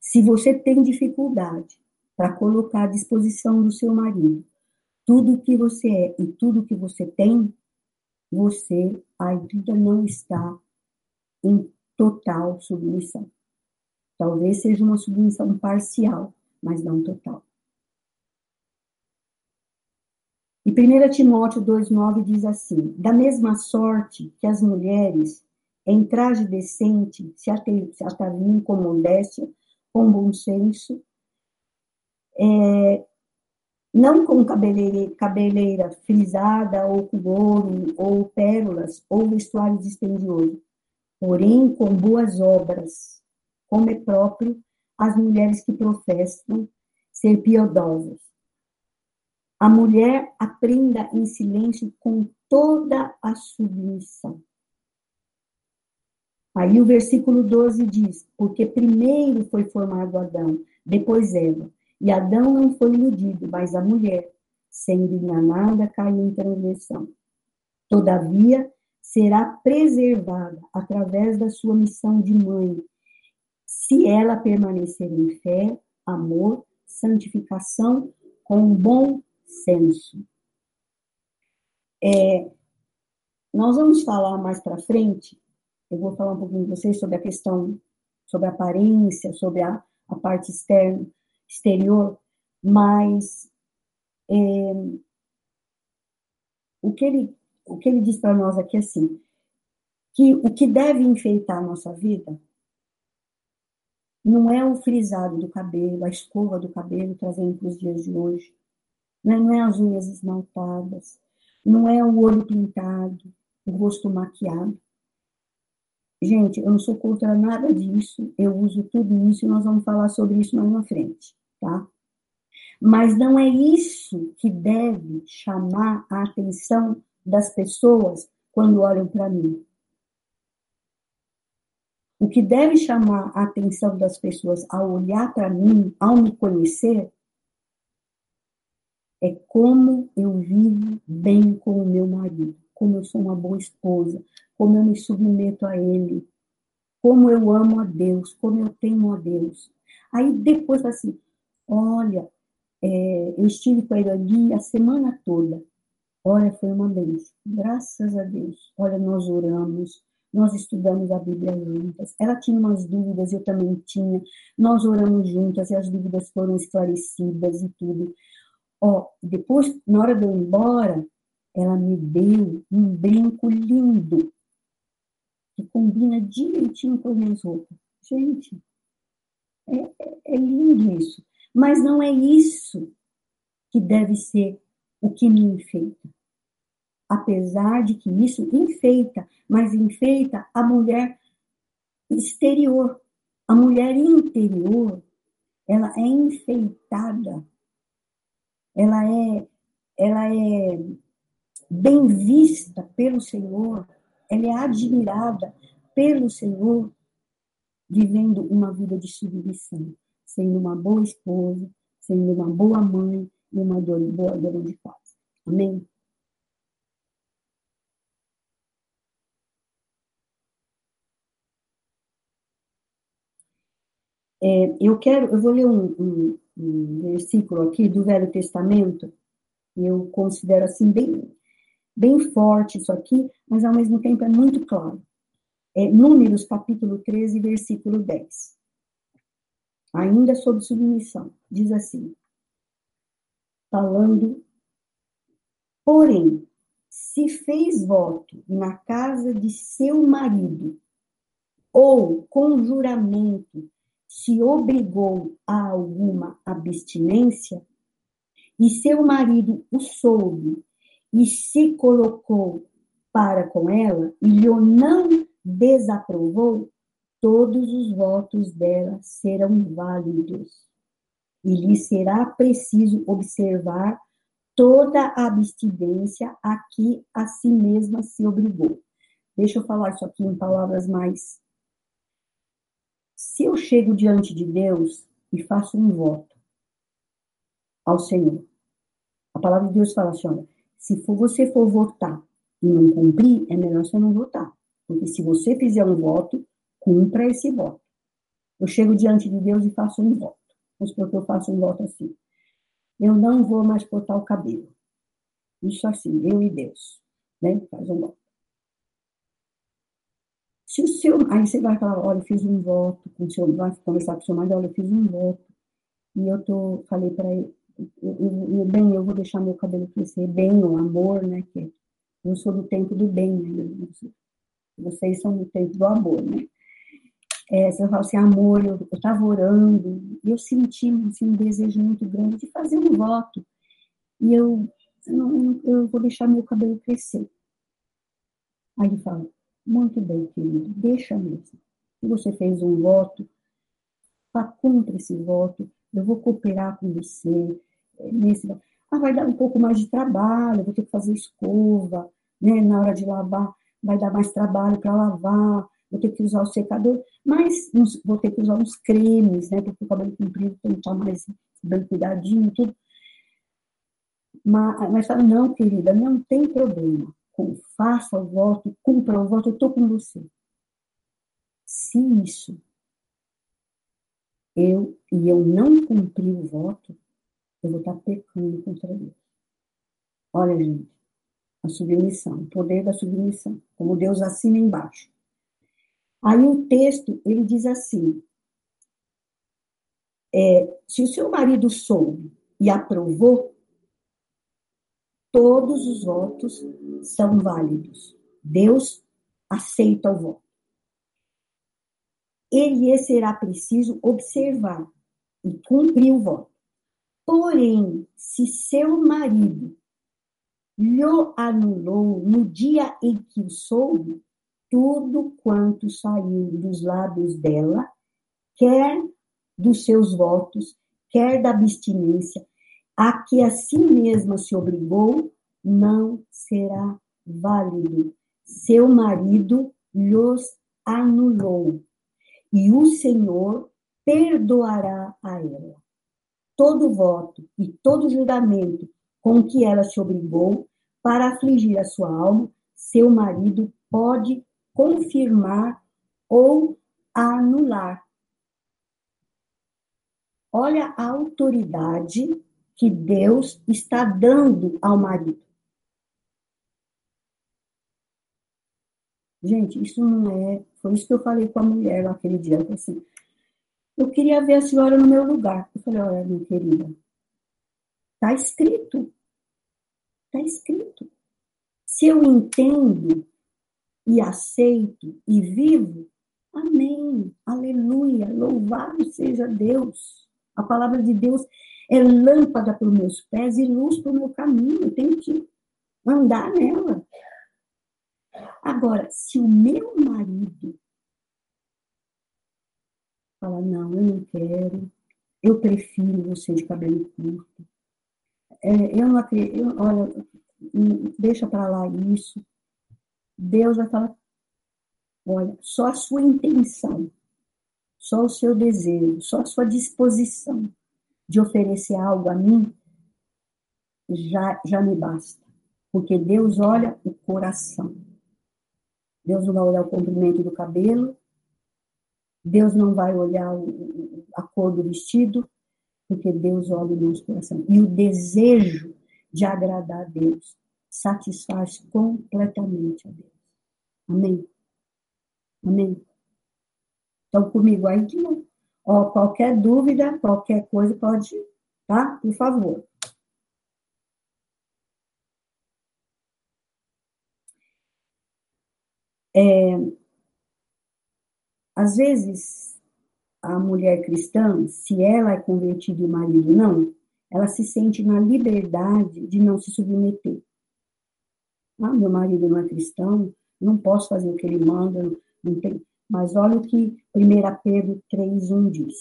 Se você tem dificuldade para colocar à disposição do seu marido tudo o que você é e tudo o que você tem, você ainda não está em total submissão. Talvez seja uma submissão parcial, mas não total. E 1 Timóteo 2,9 diz assim: Da mesma sorte que as mulheres, em traje decente, se ataviem com modéstia, com bom senso, é, não com cabeleira, cabeleira frisada, ou com ouro, ou pérolas, ou vestuário dispendioso, porém com boas obras, como é próprio às mulheres que professam ser piedosas. A mulher aprenda em silêncio com toda a submissão. Aí o versículo 12 diz: Porque primeiro foi formado Adão, depois Eva. E Adão não foi iludido, mas a mulher, sendo enganada, caiu em transgressão. Todavia, será preservada através da sua missão de mãe, se ela permanecer em fé, amor, santificação, com bom senso. É, nós vamos falar mais para frente, eu vou falar um pouquinho com vocês sobre a questão, sobre a aparência, sobre a, a parte externa, exterior, mas é, o, que ele, o que ele diz para nós aqui é assim, que o que deve enfeitar a nossa vida não é o frisado do cabelo, a escova do cabelo, trazendo para os dias de hoje. Não é, não é as unhas esmaltadas. Não é o olho pintado. o rosto maquiado. Gente, eu não sou contra nada disso, eu uso tudo isso e nós vamos falar sobre isso mais na frente, tá? Mas não é isso que deve chamar a atenção das pessoas quando olham para mim. O que deve chamar a atenção das pessoas ao olhar para mim, ao me conhecer, é como eu vivo bem com o meu marido, como eu sou uma boa esposa, como eu me submeto a ele, como eu amo a Deus, como eu temo a Deus. Aí depois assim, olha, é, eu estive com ele ali a semana toda. Olha, foi uma bênção. Graças a Deus. Olha, nós oramos, nós estudamos a Bíblia juntas. Ela tinha umas dúvidas, eu também tinha. Nós oramos juntas e as dúvidas foram esclarecidas e tudo. Ó, depois, na hora de eu ir embora, ela me deu um brinco lindo, combina direitinho com as minhas roupas. Gente, é, é, é lindo isso. Mas não é isso que deve ser o que me enfeita. Apesar de que isso enfeita, mas enfeita a mulher exterior. A mulher interior, ela é enfeitada ela é, ela é bem vista pelo Senhor, ela é admirada pelo Senhor, vivendo uma vida de submissão, sendo uma boa esposa, sendo uma boa mãe e uma boa dona de casa. Amém? É, eu quero, eu vou ler um, um, um versículo aqui do Velho Testamento, eu considero assim bem, bem forte isso aqui, mas ao mesmo tempo é muito claro. É Números capítulo 13, versículo 10. Ainda sobre submissão, diz assim, falando, porém, se fez voto na casa de seu marido, ou com juramento se obrigou a alguma abstinência, e seu marido o soube e se colocou para com ela e lhe não desaprovou, todos os votos dela serão válidos. E lhe será preciso observar toda a abstinência a que a si mesma se obrigou. Deixa eu falar isso aqui em palavras mais se eu chego diante de Deus e faço um voto ao Senhor, a palavra de Deus fala assim: olha, se for, você for votar e não cumprir, é melhor você não votar. Porque se você fizer um voto, cumpra esse voto. Eu chego diante de Deus e faço um voto. Vamos supor que eu faço um voto assim. Eu não vou mais cortar o cabelo. Isso assim, eu e Deus. Né? Faz um voto. Se o seu, aí você vai falar, olha, eu fiz um voto com o seu, vai conversar com o seu marido, olha, eu fiz um voto, e eu tô, falei para ele, eu, bem, eu vou deixar meu cabelo crescer, bem, o amor, né, que eu sou do tempo do bem, né, vocês são do tempo do amor, né. É, você fala assim, amor, eu estava orando, e eu senti assim, um desejo muito grande de fazer um voto, e eu, eu, eu vou deixar meu cabelo crescer. Aí ele fala, muito bem, querido, deixa mesmo. Se você fez um voto, cumpra esse voto, eu vou cooperar com você nesse. Ah, vai dar um pouco mais de trabalho, vou ter que fazer escova, né? Na hora de lavar, vai dar mais trabalho para lavar, vou ter que usar o secador, mas vou ter que usar uns cremes, né? Porque o cabelo comprido tem que estar mais bem cuidadinho, tudo. Mas, mas fala, não, querida, não tem problema faça o voto, cumpra o voto, eu estou com você. Se isso eu e eu não cumprir o voto, eu vou estar pecando contra Deus. Olha, gente, a submissão, o poder da submissão, como Deus assina embaixo. Aí o texto, ele diz assim, é, se o seu marido soube e aprovou, todos os votos são válidos. Deus aceita o voto. Ele será preciso observar e cumprir o voto. Porém, se seu marido lhe anulou no dia em que o soube tudo quanto saiu dos lábios dela, quer dos seus votos, quer da abstinência, a que a si mesma se obrigou, não será válido. Seu marido lhos anulou, e o Senhor perdoará a ela. Todo voto e todo juramento com que ela se obrigou para afligir a sua alma, seu marido pode confirmar ou anular. Olha a autoridade que Deus está dando ao marido. Gente, isso não é. Foi isso que eu falei com a mulher naquele dia. Assim, eu queria ver a senhora no meu lugar. Eu falei, olha, minha querida, está escrito. Está escrito. Se eu entendo e aceito e vivo, amém, aleluia, louvado seja Deus. A palavra de Deus é lâmpada para os meus pés e luz para o meu caminho. Eu tenho que andar nela. Agora, se o meu marido fala, não, eu não quero, eu prefiro você de cabelo curto, é, eu não acredito, olha, deixa para lá isso, Deus vai falar, olha, só a sua intenção, só o seu desejo, só a sua disposição de oferecer algo a mim, já, já me basta. Porque Deus olha o coração. Deus não vai olhar o comprimento do cabelo, Deus não vai olhar a cor do vestido, porque Deus olha o nosso coração. E o desejo de agradar a Deus satisfaz completamente a Deus. Amém? Amém? Então, comigo aí novo. Ó, qualquer dúvida, qualquer coisa, pode, tá? Por favor. É, às vezes, a mulher cristã, se ela é convertida e o marido não, ela se sente na liberdade de não se submeter. Ah, meu marido não é cristão, não posso fazer o que ele manda, não tem. Mas olha o que 1 Pedro 3,1 diz.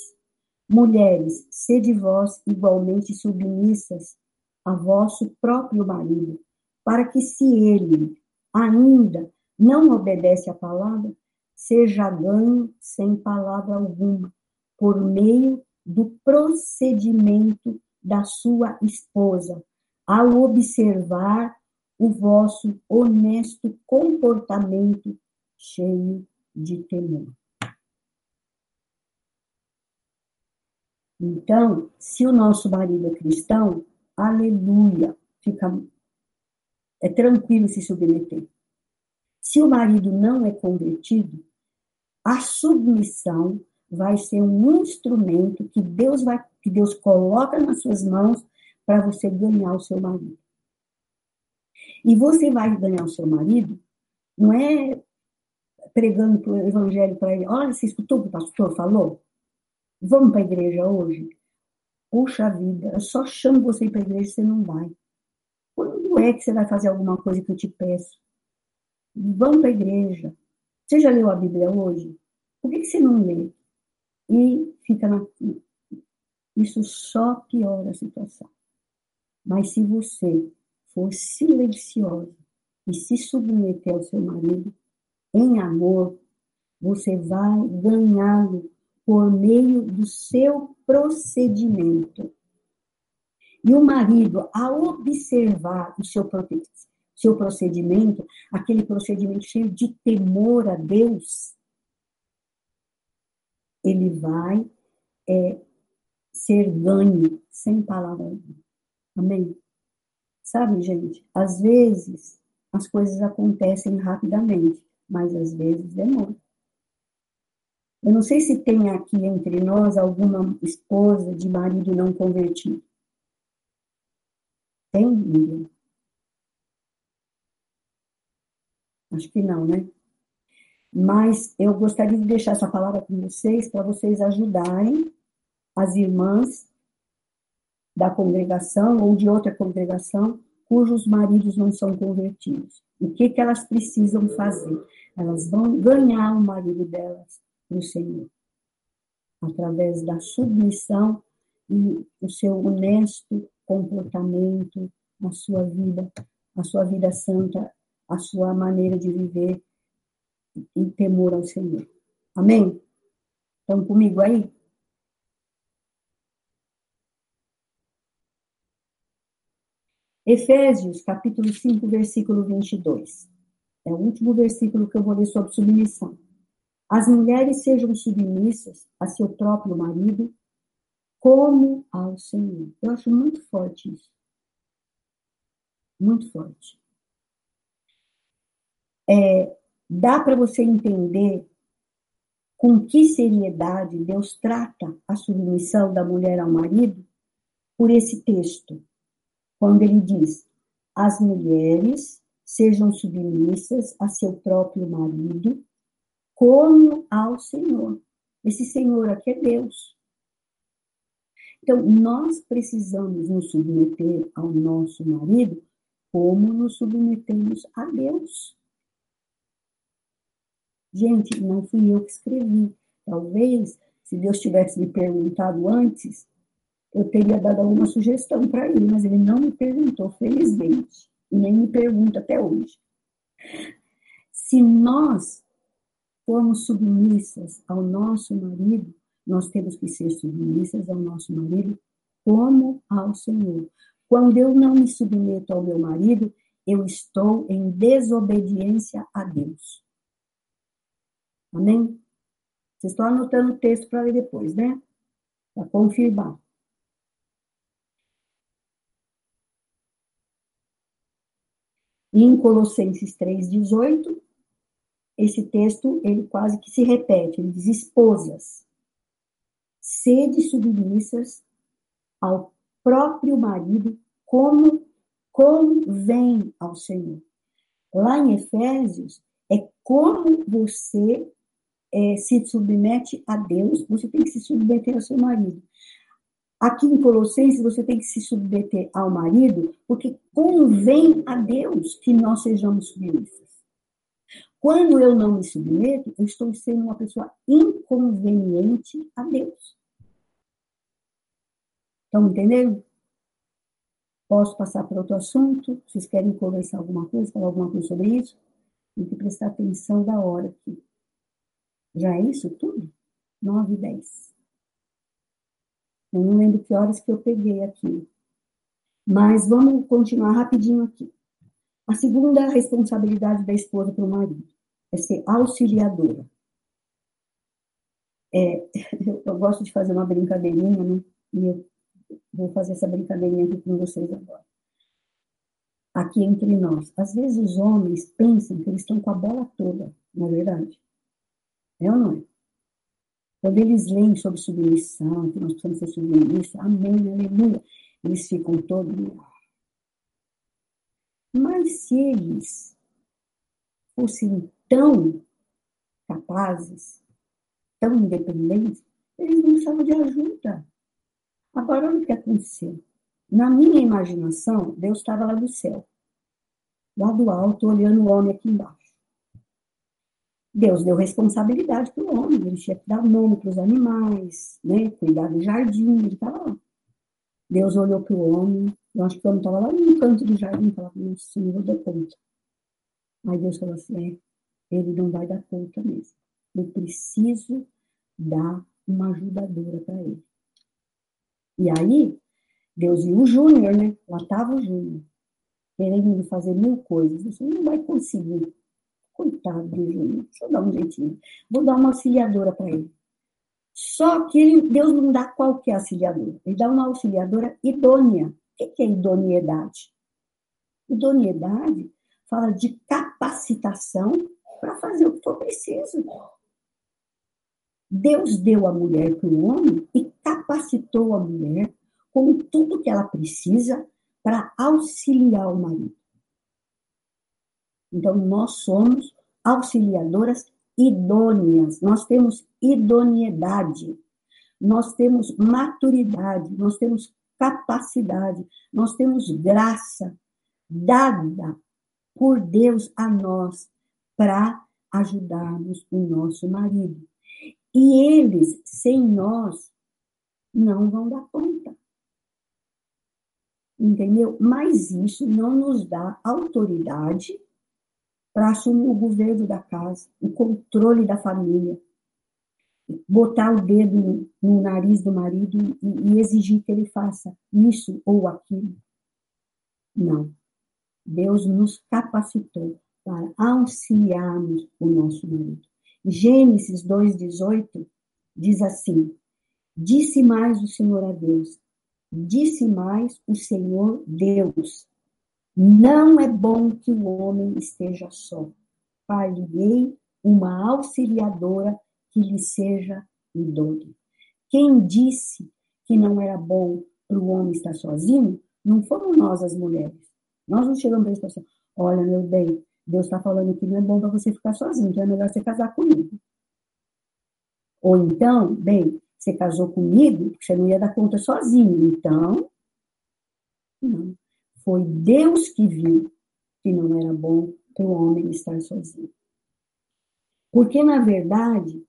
Mulheres, sede vós igualmente submissas a vosso próprio marido, para que se ele ainda não obedece à palavra, seja ganho sem palavra alguma, por meio do procedimento da sua esposa, ao observar o vosso honesto comportamento cheio de temor. Então, se o nosso marido é cristão, aleluia, fica é tranquilo se submeter. Se o marido não é convertido, a submissão vai ser um instrumento que Deus vai que Deus coloca nas suas mãos para você ganhar o seu marido. E você vai ganhar o seu marido não é pregando o evangelho para ele. Olha, você escutou o que o pastor falou? Vamos para a igreja hoje? Puxa vida, eu só chamo você para a igreja e você não vai. Quando é que você vai fazer alguma coisa que eu te peço? Vamos para a igreja. Você já leu a Bíblia hoje? Por que, você não lê? E fica na. Isso só piora a situação. Mas se você for silenciosa e se submeter ao seu marido, em amor, você vai ganhá-lo por meio do seu procedimento. E o marido, ao observar o seu, seu procedimento, aquele procedimento cheio de temor a Deus, ele vai é, ser ganho sem palavra Amém? Sabe, gente, às vezes as coisas acontecem rapidamente mas às vezes demora. Eu não sei se tem aqui entre nós alguma esposa de marido não convertido. Tem, Miriam? Acho que não, né? Mas eu gostaria de deixar essa palavra com vocês para vocês ajudarem as irmãs da congregação ou de outra congregação cujos maridos não são convertidos. O que, que elas precisam fazer? Elas vão ganhar o marido delas para o Senhor, através da submissão e o seu honesto comportamento, a sua vida, a sua vida santa, a sua maneira de viver em temor ao Senhor. Amém? Estão comigo aí? Efésios, capítulo 5, versículo 22. É o último versículo que eu vou ler sobre submissão. As mulheres sejam submissas a seu próprio marido, como ao Senhor. Eu acho muito forte isso. Muito forte. É, dá para você entender com que seriedade Deus trata a submissão da mulher ao marido por esse texto quando ele diz: as mulheres sejam submissas a seu próprio marido, como ao Senhor. Esse Senhor aqui é Deus. Então, nós precisamos nos submeter ao nosso marido como nos submetemos a Deus. Gente, não fui eu que escrevi. Talvez, se Deus tivesse me perguntado antes, eu teria dado alguma sugestão para ele, mas ele não me perguntou, felizmente, e nem me pergunta até hoje. Se nós formos submissas ao nosso marido, nós temos que ser submissas ao nosso marido como ao Senhor. Quando eu não me submeto ao meu marido, eu estou em desobediência a Deus. Amém? Vocês estão anotando o texto para ler depois, né? Para confirmar. Em Colossenses 3,18, esse texto, ele quase que se repete, ele diz, esposas, sede submissas ao próprio marido, como convém ao Senhor. Lá em Efésios, é como você é, se submete a Deus, você tem que se submeter ao seu marido. Aqui em Colossenses, você tem que se submeter ao marido, porque convém a Deus que nós sejamos submissas. Quando eu não me submeto, eu estou sendo uma pessoa inconveniente a Deus. Estão entendendo? Posso passar para outro assunto? Vocês querem conversar alguma coisa, falar alguma coisa sobre isso? Tem que prestar atenção da hora aqui. Já é isso tudo? 9 e 10. Eu não lembro que horas que eu peguei aqui. Mas vamos continuar rapidinho aqui. A segunda responsabilidade da esposa para o marido é ser auxiliadora. É, eu gosto de fazer uma brincadeirinha, né? E eu vou fazer essa brincadeirinha aqui com vocês agora. Aqui entre nós. Às vezes os homens pensam que eles estão com a bola toda, não é verdade? É ou não é? Quando eles leem sobre submissão, que nós precisamos ser submissos, amém, aleluia, eles ficam todos. Mas se eles fossem tão capazes, tão independentes, eles não precisavam de ajuda. Agora, olha o que aconteceu. Na minha imaginação, Deus estava lá do céu, lá do alto, olhando o homem aqui embaixo. Deus deu responsabilidade para o homem, ele tinha que dar nome para os animais, né? cuidar do jardim, ele estava lá. Deus olhou para o homem, eu acho que o homem estava lá no canto do jardim, falava, nossa, Senhor, dou conta. Aí Deus falou assim, é, ele não vai dar conta mesmo. Eu preciso dar uma ajudadora para ele. E aí, Deus e o Júnior, né? Lá estava o Júnior, querendo fazer mil coisas. Você não vai conseguir. Coitado do Júnior, deixa eu dar um jeitinho. Vou dar uma auxiliadora para ele. Só que Deus não dá qualquer auxiliadora. Ele dá uma auxiliadora idônea. O que é idoneidade? Idoneidade fala de capacitação para fazer o que for preciso. Deus deu a mulher para o homem e capacitou a mulher com tudo que ela precisa para auxiliar o marido. Então, nós somos auxiliadoras idôneas, nós temos idoneidade, nós temos maturidade, nós temos capacidade, nós temos graça dada por Deus a nós para ajudarmos o nosso marido. E eles, sem nós, não vão dar conta. Entendeu? Mas isso não nos dá autoridade para assumir o governo da casa, o controle da família, botar o dedo no nariz do marido e, e exigir que ele faça isso ou aquilo. Não. Deus nos capacitou para auxiliarmos o nosso marido. Gênesis 2,18 diz assim: Disse mais o Senhor a Deus, disse mais o Senhor Deus: Não é bom que o homem esteja só. Far-lhe-ei uma auxiliadora que lhe seja idônea. Quem disse que não era bom para o homem estar sozinho, não fomos nós as mulheres. Nós não chegamos para ele e falamos assim, olha, meu bem, Deus está falando que não é bom para você ficar sozinho, então é melhor você casar comigo. Ou então, bem, você casou comigo porque você não ia dar conta sozinho. Então, não. Foi Deus que viu que não era bom para o homem estar sozinho. Porque, na verdade,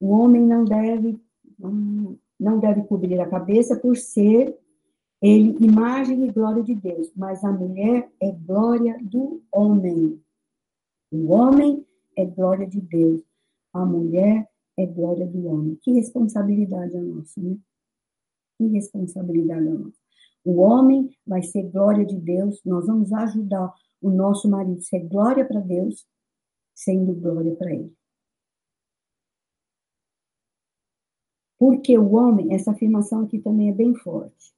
o homem não deve, não deve cobrir a cabeça por ser ele imagem e glória de Deus, mas a mulher é glória do homem. O homem é glória de Deus, a mulher é glória do homem. Que responsabilidade a nossa, né? Que responsabilidade a nossa. O homem vai ser glória de Deus, nós vamos ajudar o nosso marido a ser glória para Deus, sendo glória para ele. Porque o homem, essa afirmação aqui também é bem forte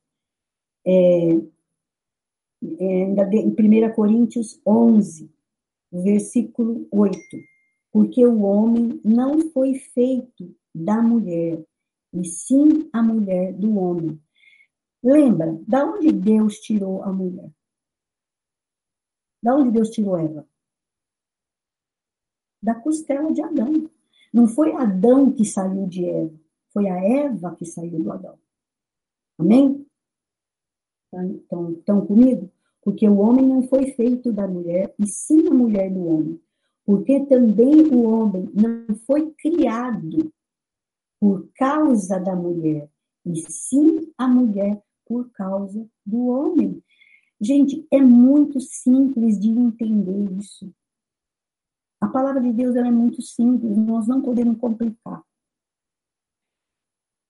é, é, em 1 Coríntios 11, versículo 8. Porque o homem não foi feito da mulher, e sim a mulher do homem. Lembra, da onde Deus tirou a mulher? Da onde Deus tirou Eva? Da costela de Adão. Não foi Adão que saiu de Eva, foi a Eva que saiu do Adão. Amém? Estão, estão comigo? Porque o homem não foi feito da mulher, e sim a mulher do homem. Porque também o homem não foi criado por causa da mulher, e sim a mulher por causa do homem. Gente, é muito simples de entender isso. A palavra de Deus é muito simples, nós não podemos complicar.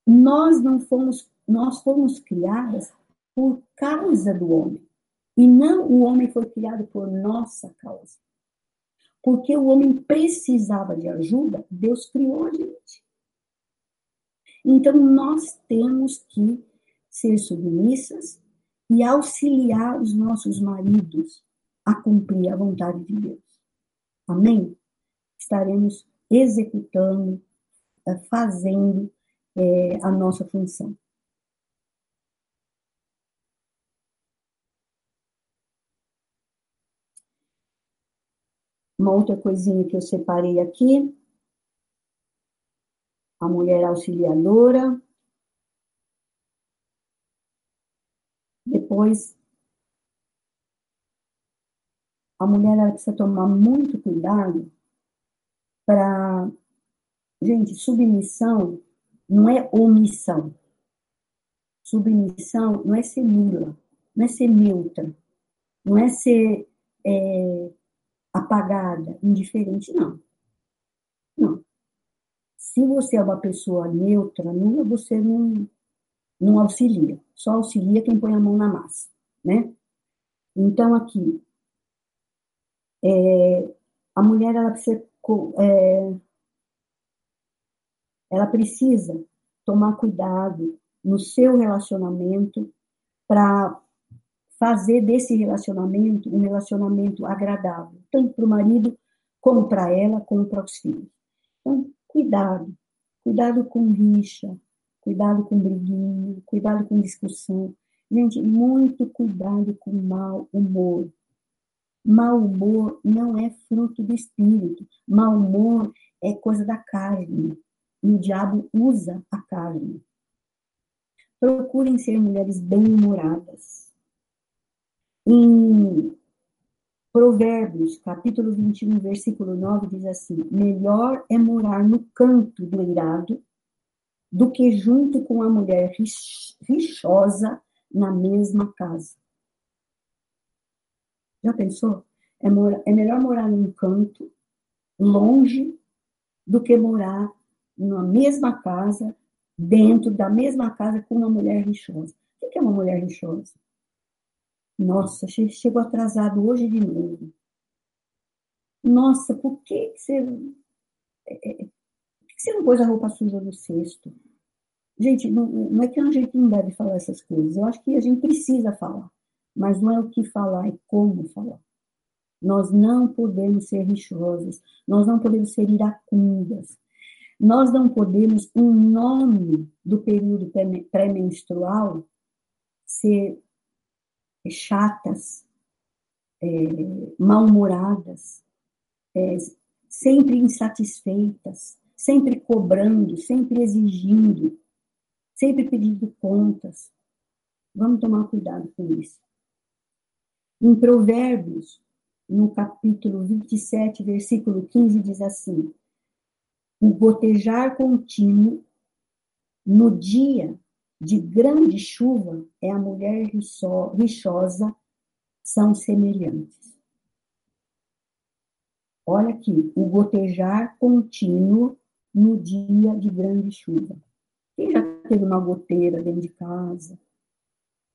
Nós não fomos, nós fomos criadas por causa do homem. E não o homem foi criado por nossa causa. Porque o homem precisava de ajuda, Deus criou a gente. Então nós temos que ser submissas e auxiliar os nossos maridos a cumprir a vontade de Deus. Amém? Estaremos executando, eh, fazendo é, a nossa função. Uma outra coisinha que eu separei aqui. A mulher auxiliadora. Depois, a mulher ela precisa tomar muito cuidado para. Gente, submissão não é omissão. Submissão não é ser nula, não é ser neutra, não é ser é, apagada, indiferente, não. Não. Se você é uma pessoa neutra, nula, você não, não auxilia. Só auxilia quem põe a mão na massa, né? Então, aqui, é, a mulher, ela precisa, é, ela precisa tomar cuidado no seu relacionamento para fazer desse relacionamento um relacionamento agradável, tanto para o marido, como para ela, como para os filhos. Então, cuidado, cuidado com rixa, cuidado com briguinha, cuidado com discussão. Gente, muito cuidado com mau humor. Mau humor não é fruto do espírito. Mau humor é coisa da carne. E o diabo usa a carne. Procurem ser mulheres bem-humoradas Em Provérbios, capítulo 21, versículo 9, diz assim: Melhor é morar no canto do eirado do que junto com a mulher rixosa na mesma casa. Já pensou? É, mora, é melhor morar num canto, longe, do que morar na mesma casa, dentro da mesma casa com uma mulher rixosa. O que é uma mulher rixosa? Nossa, chegou atrasado hoje de novo. Nossa, por que você. Você não pôs a roupa suja no cesto? Gente, não, não é que a gente não deve falar essas coisas. Eu acho que a gente precisa falar. Mas não é o que falar, é como falar. Nós não podemos ser rixosas. Nós não podemos ser iracundas. Nós não podemos, em nome do período pré-menstrual, ser chatas, é, mal-humoradas, é, sempre insatisfeitas, sempre cobrando, sempre exigindo, sempre pedindo contas. Vamos tomar cuidado com isso. Em Provérbios, no capítulo 27, versículo 15, diz assim: O gotejar contínuo no dia de grande chuva é a mulher rixosa, são semelhantes. Olha aqui, o gotejar contínuo no dia de grande chuva. Quem já teve uma goteira dentro de casa?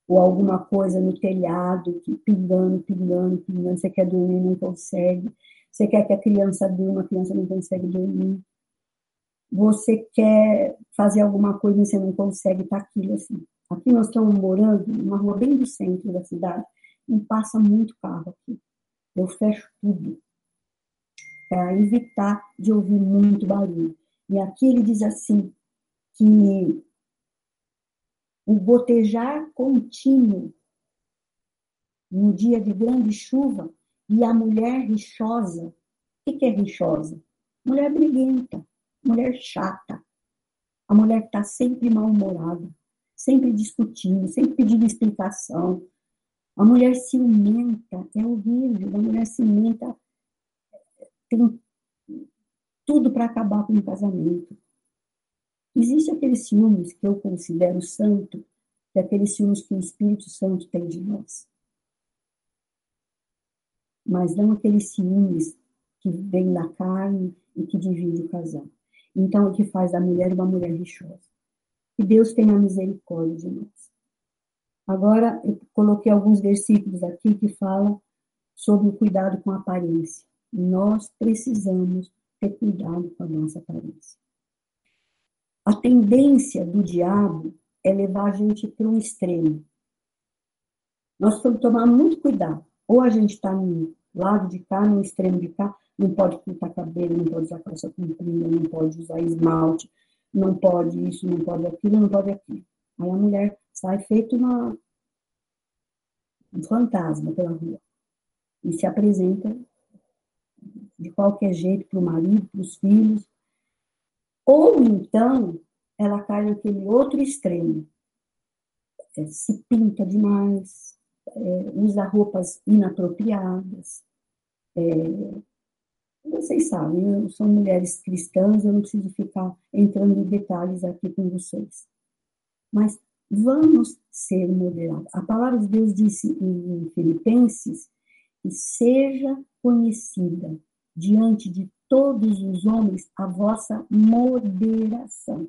Ou alguma coisa no telhado, que pingando, pingando, pingando, você quer dormir, não consegue. Você quer que a criança durma, a criança não consegue dormir você quer fazer alguma coisa e você não consegue, tá aquilo assim. Aqui nós estamos morando numa rua bem do centro da cidade, e passa muito carro aqui. Eu fecho tudo para evitar de ouvir muito barulho. E aqui ele diz assim que o gotejar contínuo no dia de grande chuva e a mulher rixosa. O que é rixosa? Mulher briguenta mulher chata, a mulher que está sempre mal-humorada, sempre discutindo, sempre pedindo explicação. A mulher ciumenta, é horrível, a mulher ciumenta tem tudo para acabar com o casamento. Existe aqueles ciúmes que eu considero santo, é aqueles ciúmes que o Espírito Santo tem de nós. Mas não aqueles ciúmes que vêm da carne e que divide o casal. Então, o que faz da mulher uma mulher rixosa. Que Deus tenha misericórdia de nós. Agora, eu coloquei alguns versículos aqui que falam sobre o cuidado com a aparência. Nós precisamos ter cuidado com a nossa aparência. A tendência do diabo é levar a gente para um extremo. Nós temos que tomar muito cuidado. Ou a gente está no lado de cá, no extremo de cá, não pode pintar cabelo, não pode usar calça comprida, não pode usar esmalte, não pode isso, não pode aquilo, não pode aquilo. Aí a mulher sai feito uma, um fantasma pela rua e se apresenta de qualquer jeito para o marido, para os filhos. Ou então ela cai naquele outro extremo, é, se pinta demais, é, usa roupas inapropriadas, é, vocês sabem, são mulheres cristãs, eu não preciso ficar entrando em detalhes aqui com vocês. Mas vamos ser moderados. A palavra de Deus disse em Filipenses que seja conhecida diante de todos os homens a vossa moderação.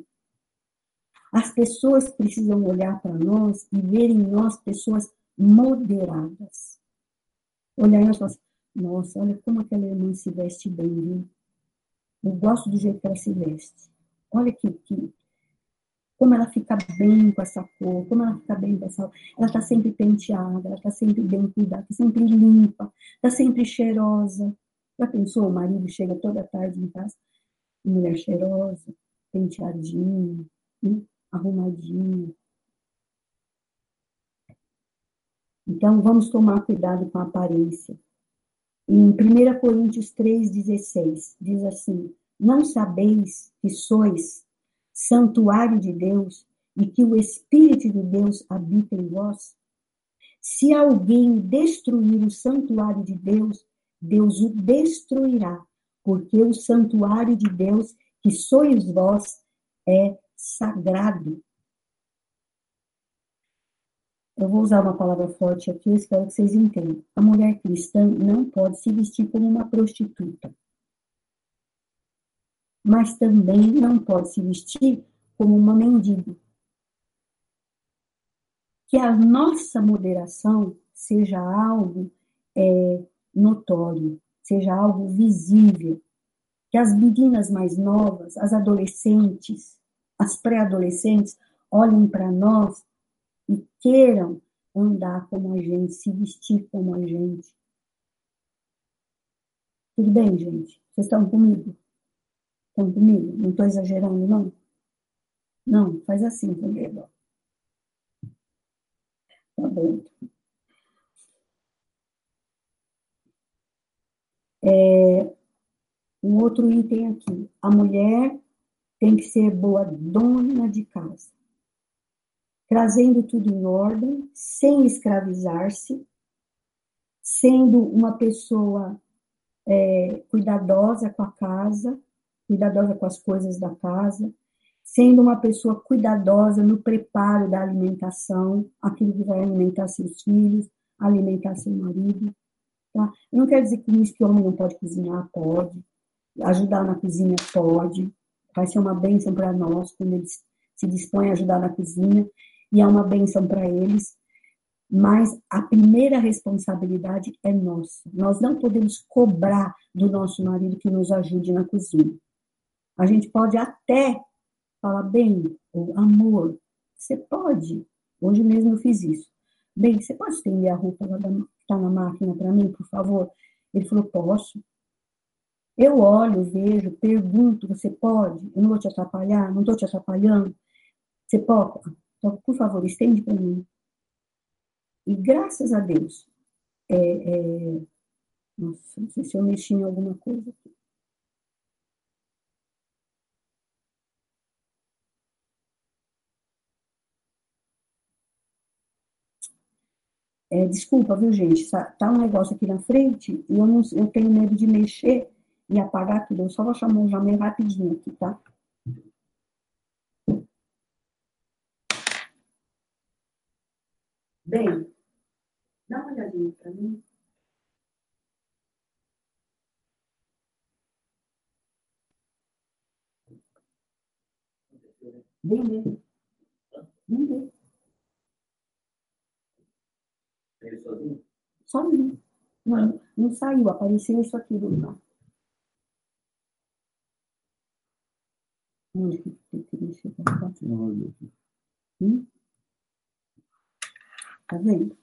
As pessoas precisam olhar para nós e ver em nós pessoas moderadas. Olhar em nós e falar assim, nossa, olha como aquela irmã se veste bem, viu? Eu gosto do jeito que ela se veste. Olha que, que como ela fica bem com essa cor, como ela fica bem com essa. Ela está sempre penteada, ela está sempre bem cuidada, está sempre limpa, está sempre cheirosa. Já pensou? O marido chega toda tarde em casa, mulher cheirosa, penteadinha, hein? arrumadinha. Então, vamos tomar cuidado com a aparência. Em 1 Coríntios 3,16, diz assim: Não sabeis que sois santuário de Deus e que o Espírito de Deus habita em vós? Se alguém destruir o santuário de Deus, Deus o destruirá, porque o santuário de Deus, que sois vós, é sagrado. Eu vou usar uma palavra forte aqui, eu espero que vocês entendam. A mulher cristã não pode se vestir como uma prostituta. Mas também não pode se vestir como uma mendiga. Que a nossa moderação seja algo é, notório, seja algo visível. Que as meninas mais novas, as adolescentes, as pré-adolescentes, olhem para nós e queiram andar como a gente, se vestir como a gente. Tudo bem, gente? Vocês estão comigo? Estão comigo? Não estou exagerando, não? Não, faz assim comigo. Tá bom. É, um outro item aqui. A mulher tem que ser boa dona de casa trazendo tudo em ordem, sem escravizar-se, sendo uma pessoa é, cuidadosa com a casa, cuidadosa com as coisas da casa, sendo uma pessoa cuidadosa no preparo da alimentação, aquilo que vai alimentar seus filhos, alimentar seu marido. Tá? Não quer dizer que isso que o homem não pode cozinhar, pode. Ajudar na cozinha, pode. Vai ser uma bênção para nós quando eles se dispõem a ajudar na cozinha e é uma benção para eles, mas a primeira responsabilidade é nossa. Nós não podemos cobrar do nosso marido que nos ajude na cozinha. A gente pode até falar, bem, amor, você pode. Hoje mesmo eu fiz isso. Bem, você pode estender a roupa que está na máquina para mim, por favor? Ele falou, posso. Eu olho, vejo, pergunto, você pode? Eu não vou te atrapalhar, não estou te atrapalhando. Você pode? Então, por favor, estende para mim. E graças a Deus, é, é, nossa, não sei se eu mexi em alguma coisa aqui. É, desculpa, viu, gente? Tá, tá, um negócio aqui na frente e eu, não, eu tenho medo de mexer e apagar tudo. Eu só vou chamar o Jamé rapidinho aqui, tá? Bem, dá uma olhadinha para mim. Vem ver. Vem ver. Ele sozinho? Sozinho. Não, não saiu, apareceu isso aqui do lugar. Onde que tem que mexer para cá? Hum? Tá vendo?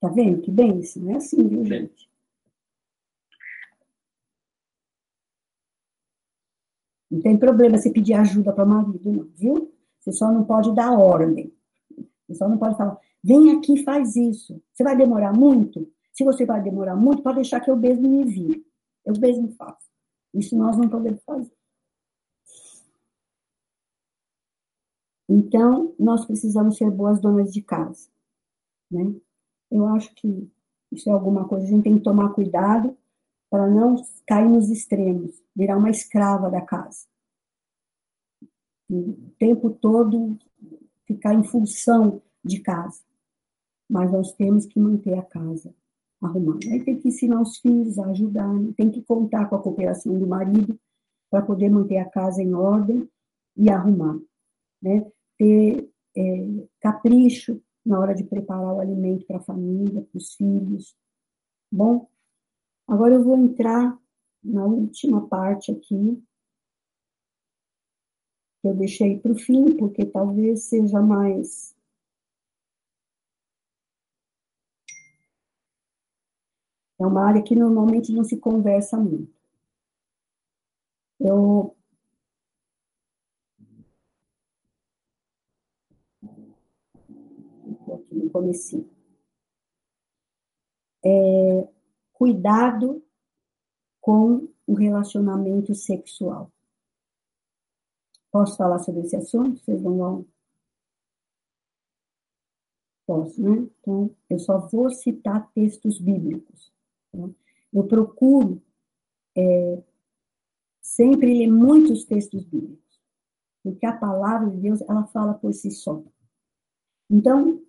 Tá vendo que bem isso? Não é assim, viu, gente? Não tem problema você pedir ajuda para o marido, não, viu? Você só não pode dar ordem. Só não pode falar, vem aqui faz isso. Você vai demorar muito? Se você vai demorar muito, pode deixar que eu mesmo me vire. Eu mesmo faço. Isso nós não podemos fazer. Então, nós precisamos ser boas donas de casa, né? Eu acho que isso é alguma coisa, a gente tem que tomar cuidado para não cair nos extremos, virar uma escrava da casa. O tempo todo ficar em função de casa. Mas nós temos que manter a casa arrumada. Aí tem que ensinar os filhos a ajudar, né? tem que contar com a cooperação do marido para poder manter a casa em ordem e arrumar. Né? ter é, capricho na hora de preparar o alimento para a família, para os filhos. Bom, agora eu vou entrar na última parte aqui, que eu deixei para o fim, porque talvez seja mais. É uma área que normalmente não se conversa muito. Eu no começo. É, cuidado com o relacionamento sexual. Posso falar sobre esse assunto? Vocês vão Posso, né? Então, eu só vou citar textos bíblicos. Tá? Eu procuro é, sempre ler muitos textos bíblicos, porque a palavra de Deus, ela fala por si só. Então,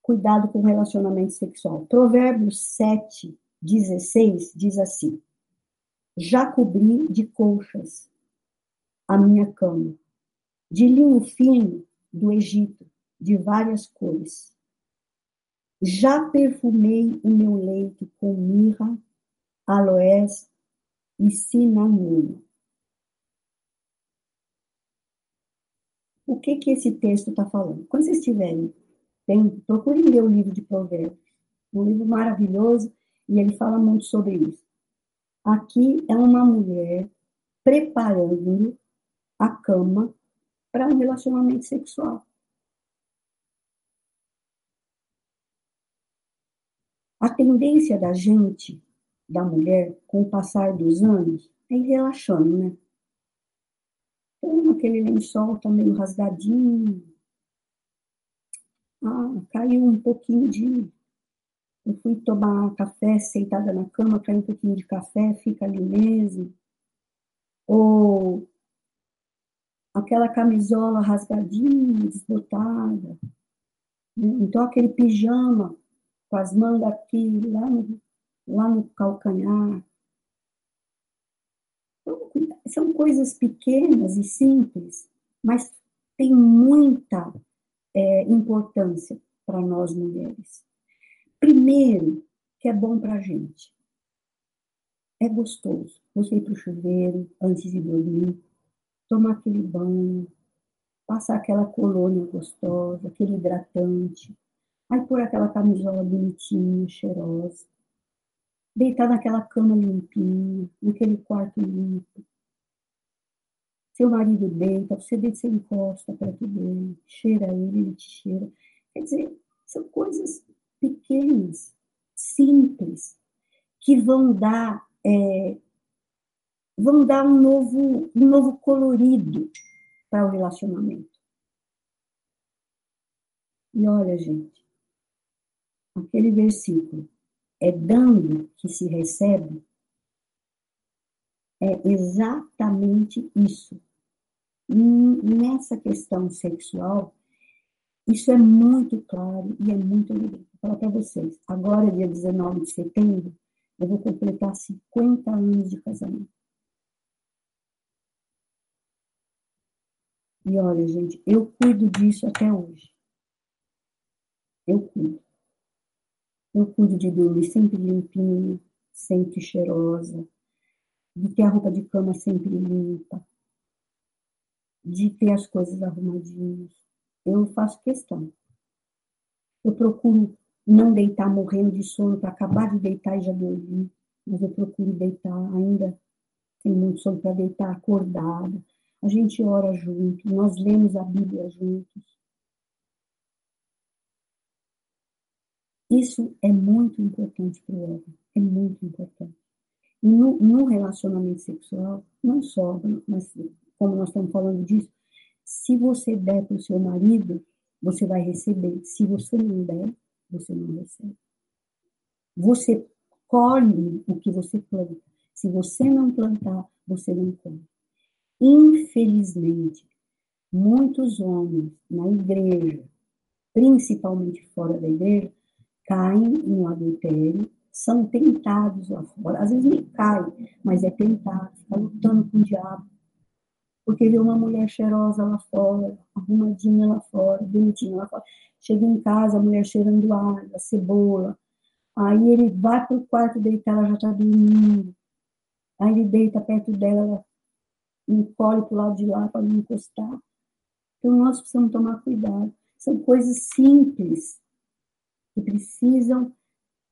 cuidado com o relacionamento sexual. Provérbios 7, 16 diz assim: Já cobri de colchas a minha cama, de linho fino do Egito, de várias cores. Já perfumei o meu leito com mirra, aloés e cinnamon. O que que esse texto está falando? Quando vocês estiverem, procurem ler o livro de Provérbios, um livro maravilhoso, e ele fala muito sobre isso. Aqui é uma mulher preparando a cama para um relacionamento sexual. A tendência da gente, da mulher, com o passar dos anos, é ir relaxando, né? Então, aquele lençol tá meio rasgadinho. Ah, caiu um pouquinho de. Eu fui tomar café sentada na cama, caiu um pouquinho de café, fica ali mesmo. Ou aquela camisola rasgadinha, desbotada. Então, aquele pijama com as mangas aqui, lá no, lá no calcanhar. Então, são coisas pequenas e simples, mas tem muita é, importância para nós mulheres. Primeiro, que é bom para a gente. É gostoso você ir para o chuveiro antes de dormir, tomar aquele banho, passar aquela colônia gostosa, aquele hidratante, Aí pôr aquela camisola bonitinha, cheirosa. Deitar naquela cama limpinha, naquele quarto limpo. Seu marido deita, você deita, você encosta perto dele, cheira ele, ele te cheira. Quer dizer, são coisas pequenas, simples, que vão dar, é, vão dar um novo, um novo colorido para o relacionamento. E olha, gente, aquele versículo, é dando que se recebe, é exatamente isso. Nessa questão sexual, isso é muito claro e é muito evidente. Vou falar para vocês, agora, dia 19 de setembro, eu vou completar 50 anos de casamento. E olha, gente, eu cuido disso até hoje. Eu cuido. Eu cuido de dormir sempre limpinha, sempre cheirosa, de ter a roupa de cama sempre limpa, de ter as coisas arrumadinhas. Eu faço questão. Eu procuro não deitar morrendo de sono para acabar de deitar e já dormir, mas eu procuro deitar ainda tem muito sono para deitar acordada. A gente ora junto, nós lemos a Bíblia juntos. Isso é muito importante para o homem, é muito importante. E no, no, relacionamento sexual, não só, mas como nós estamos falando disso, se você der para o seu marido, você vai receber. Se você não der, você não recebe. Você colhe o que você planta. Se você não plantar, você não colhe. Infelizmente, muitos homens na igreja, principalmente fora da igreja, caem no adultério, são tentados lá fora. Às vezes nem caem, mas é tentado, fica lutando com o diabo. Porque vê uma mulher cheirosa lá fora, arrumadinha lá fora, bonitinha lá fora. Chega em casa, a mulher cheirando água, cebola. Aí ele vai para o quarto deitar, ela já está dormindo. Aí ele deita perto dela, ela encolhe para o lado de lá para não encostar. Então nós precisamos tomar cuidado. São coisas simples, que precisam,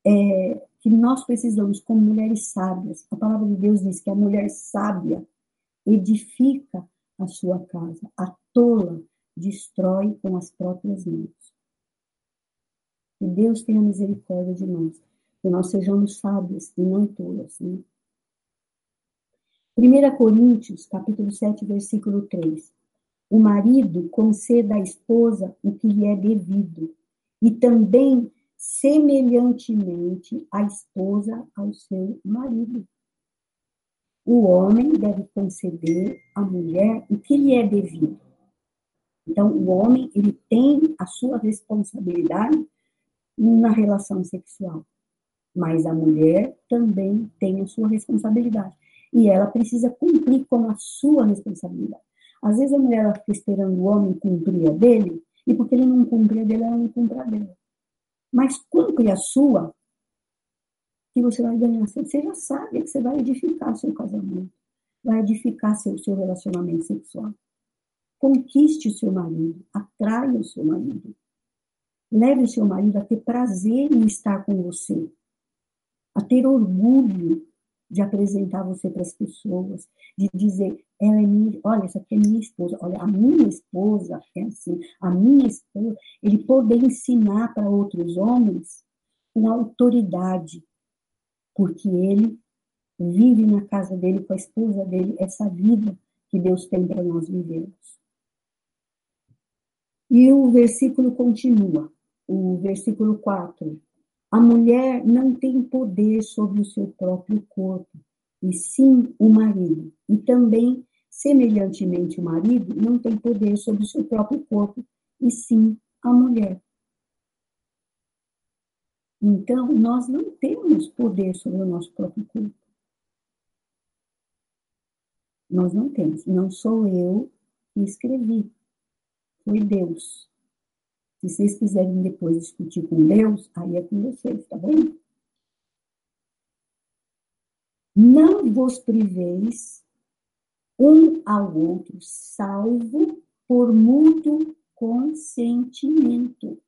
é, que nós precisamos como mulheres sábias. A palavra de Deus diz que a mulher sábia edifica a sua casa, a tola destrói com as próprias mãos. Que Deus tenha misericórdia de nós, que nós sejamos sábios e não tolas. Né? 1 Coríntios, capítulo 7, versículo 3. O marido conceda à esposa o que lhe é devido, e também semelhantemente a esposa ao seu marido. O homem deve conceder à mulher o que lhe é devido. Então, o homem ele tem a sua responsabilidade na relação sexual, mas a mulher também tem a sua responsabilidade e ela precisa cumprir com a sua responsabilidade. Às vezes a mulher ela fica esperando o homem cumprir a dele e porque ele não cumpre a dele, ela não cumpre a dela. Mas cumpre a sua, que você vai ganhar. Você já sabe que você vai edificar seu casamento, vai edificar seu, seu relacionamento sexual. Conquiste o seu marido, atraia o seu marido. Leve o seu marido a ter prazer em estar com você, a ter orgulho de apresentar você para as pessoas, de dizer, ela é minha, olha, essa aqui é minha esposa, olha, a minha esposa é assim, a minha esposa, ele poder ensinar para outros homens com autoridade, porque ele vive na casa dele com a esposa dele essa vida que Deus tem para nós vivermos. E o versículo continua, o versículo 4. A mulher não tem poder sobre o seu próprio corpo, e sim o marido. E também, semelhantemente, o marido não tem poder sobre o seu próprio corpo, e sim a mulher. Então, nós não temos poder sobre o nosso próprio corpo. Nós não temos. Não sou eu que escrevi. Foi Deus. Se vocês quiserem depois discutir com Deus, aí é com vocês, tá bom? Não vos priveis um ao outro, salvo por mútuo consentimento.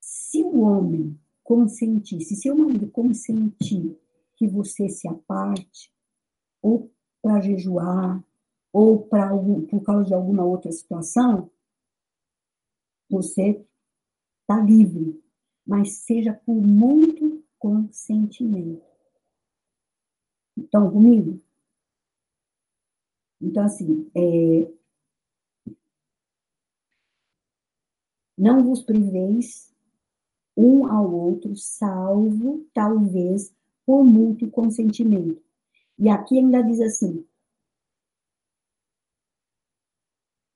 Se o homem consentir, se seu marido consentir que você se aparte, ou para jejuar, ou pra, por causa de alguma outra situação, você está livre, mas seja por muito consentimento. Estão comigo? Então, assim, é, não vos priveis um ao outro, salvo, talvez, por mútuo consentimento. E aqui ainda diz assim: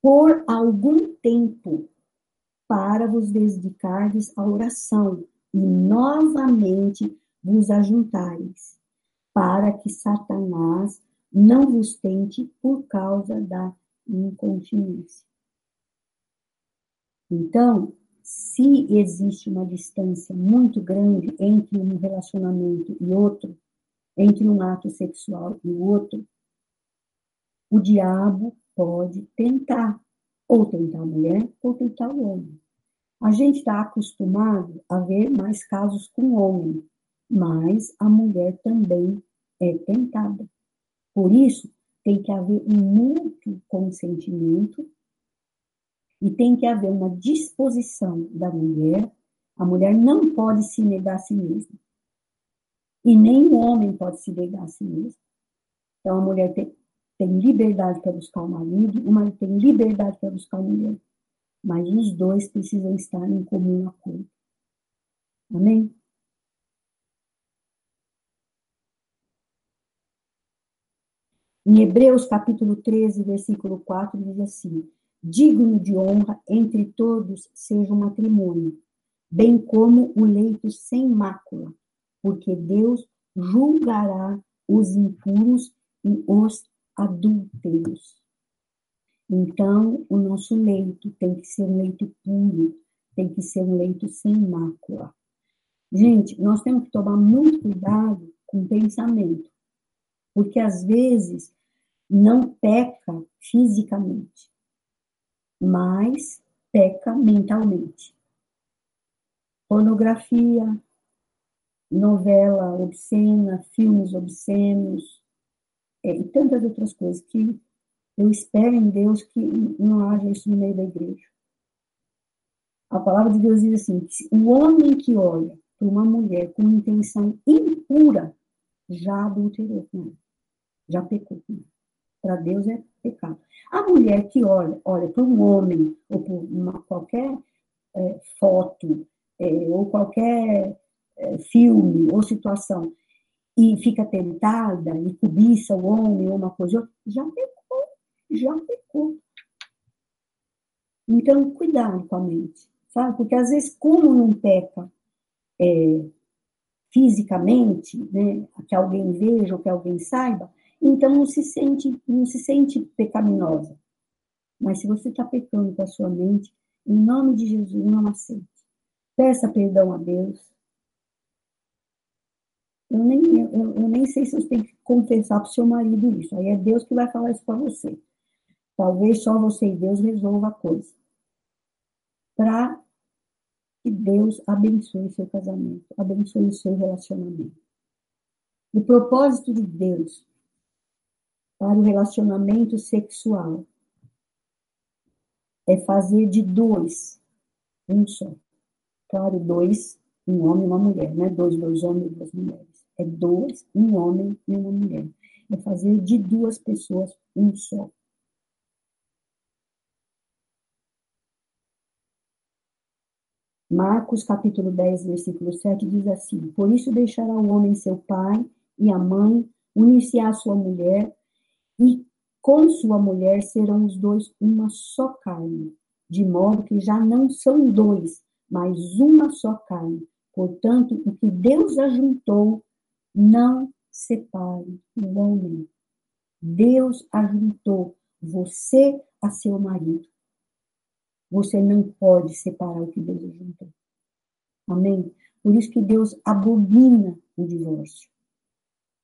por algum tempo, para vos dedicardes à oração e novamente vos ajuntares, para que Satanás não vos tente por causa da incontinência. Então, se existe uma distância muito grande entre um relacionamento e outro, entre um ato sexual e o outro, o diabo pode tentar, ou tentar a mulher, ou tentar o homem. A gente está acostumado a ver mais casos com homem, mas a mulher também é tentada. Por isso, tem que haver um mútuo consentimento e tem que haver uma disposição da mulher. A mulher não pode se negar a si mesma. E nem o homem pode se negar a si mesmo. Então, a mulher tem, tem liberdade para buscar o marido, o marido tem liberdade para buscar a mulher mas os dois precisam estar em comum acordo. Amém? Em Hebreus capítulo 13, versículo 4, diz assim: Digno de honra entre todos seja o matrimônio, bem como o leito sem mácula, porque Deus julgará os impuros e os adúlteros. Então, o nosso leito tem que ser um leito puro, tem que ser um leito sem mácula. Gente, nós temos que tomar muito cuidado com o pensamento, porque às vezes não peca fisicamente, mas peca mentalmente. Pornografia, novela obscena, filmes obscenos, é, e tantas outras coisas que eu espero em Deus que não haja isso no meio da igreja. A palavra de Deus diz assim: o homem que olha para uma mulher com intenção impura já adulterou com ela, já pecou com ela. Para Deus é pecado. A mulher que olha, olha para um homem ou por uma, qualquer é, foto é, ou qualquer é, filme ou situação e fica tentada e cobiça o homem ou uma coisa, já pecou, já pecou. Então, cuidado com a mente, sabe? Porque às vezes, como não peca é, fisicamente, né, que alguém veja ou que alguém saiba, então não se sente, não se sente pecaminosa. Mas se você está pecando com a sua mente, em nome de Jesus, não aceite. Peça perdão a Deus. Eu nem, eu, eu nem sei se você tem que confessar para o seu marido isso. Aí é Deus que vai falar isso para você. Talvez só você e Deus resolva a coisa. Para que Deus abençoe seu casamento, abençoe o seu relacionamento. O propósito de Deus para o relacionamento sexual é fazer de dois um só. Claro, dois, um homem e uma mulher, não é dois, dois homens e duas mulheres. É dois, um homem e uma mulher. É fazer de duas pessoas um só. Marcos capítulo 10, versículo 7 diz assim: Por isso deixará o homem seu pai e a mãe, unir-se à sua mulher, e com sua mulher serão os dois uma só carne, de modo que já não são dois, mas uma só carne. Portanto, o que Deus ajuntou, não separe o homem. Deus ajuntou você a seu marido. Você não pode separar o que Deus ajuntou. Amém? Por isso que Deus abomina o divórcio.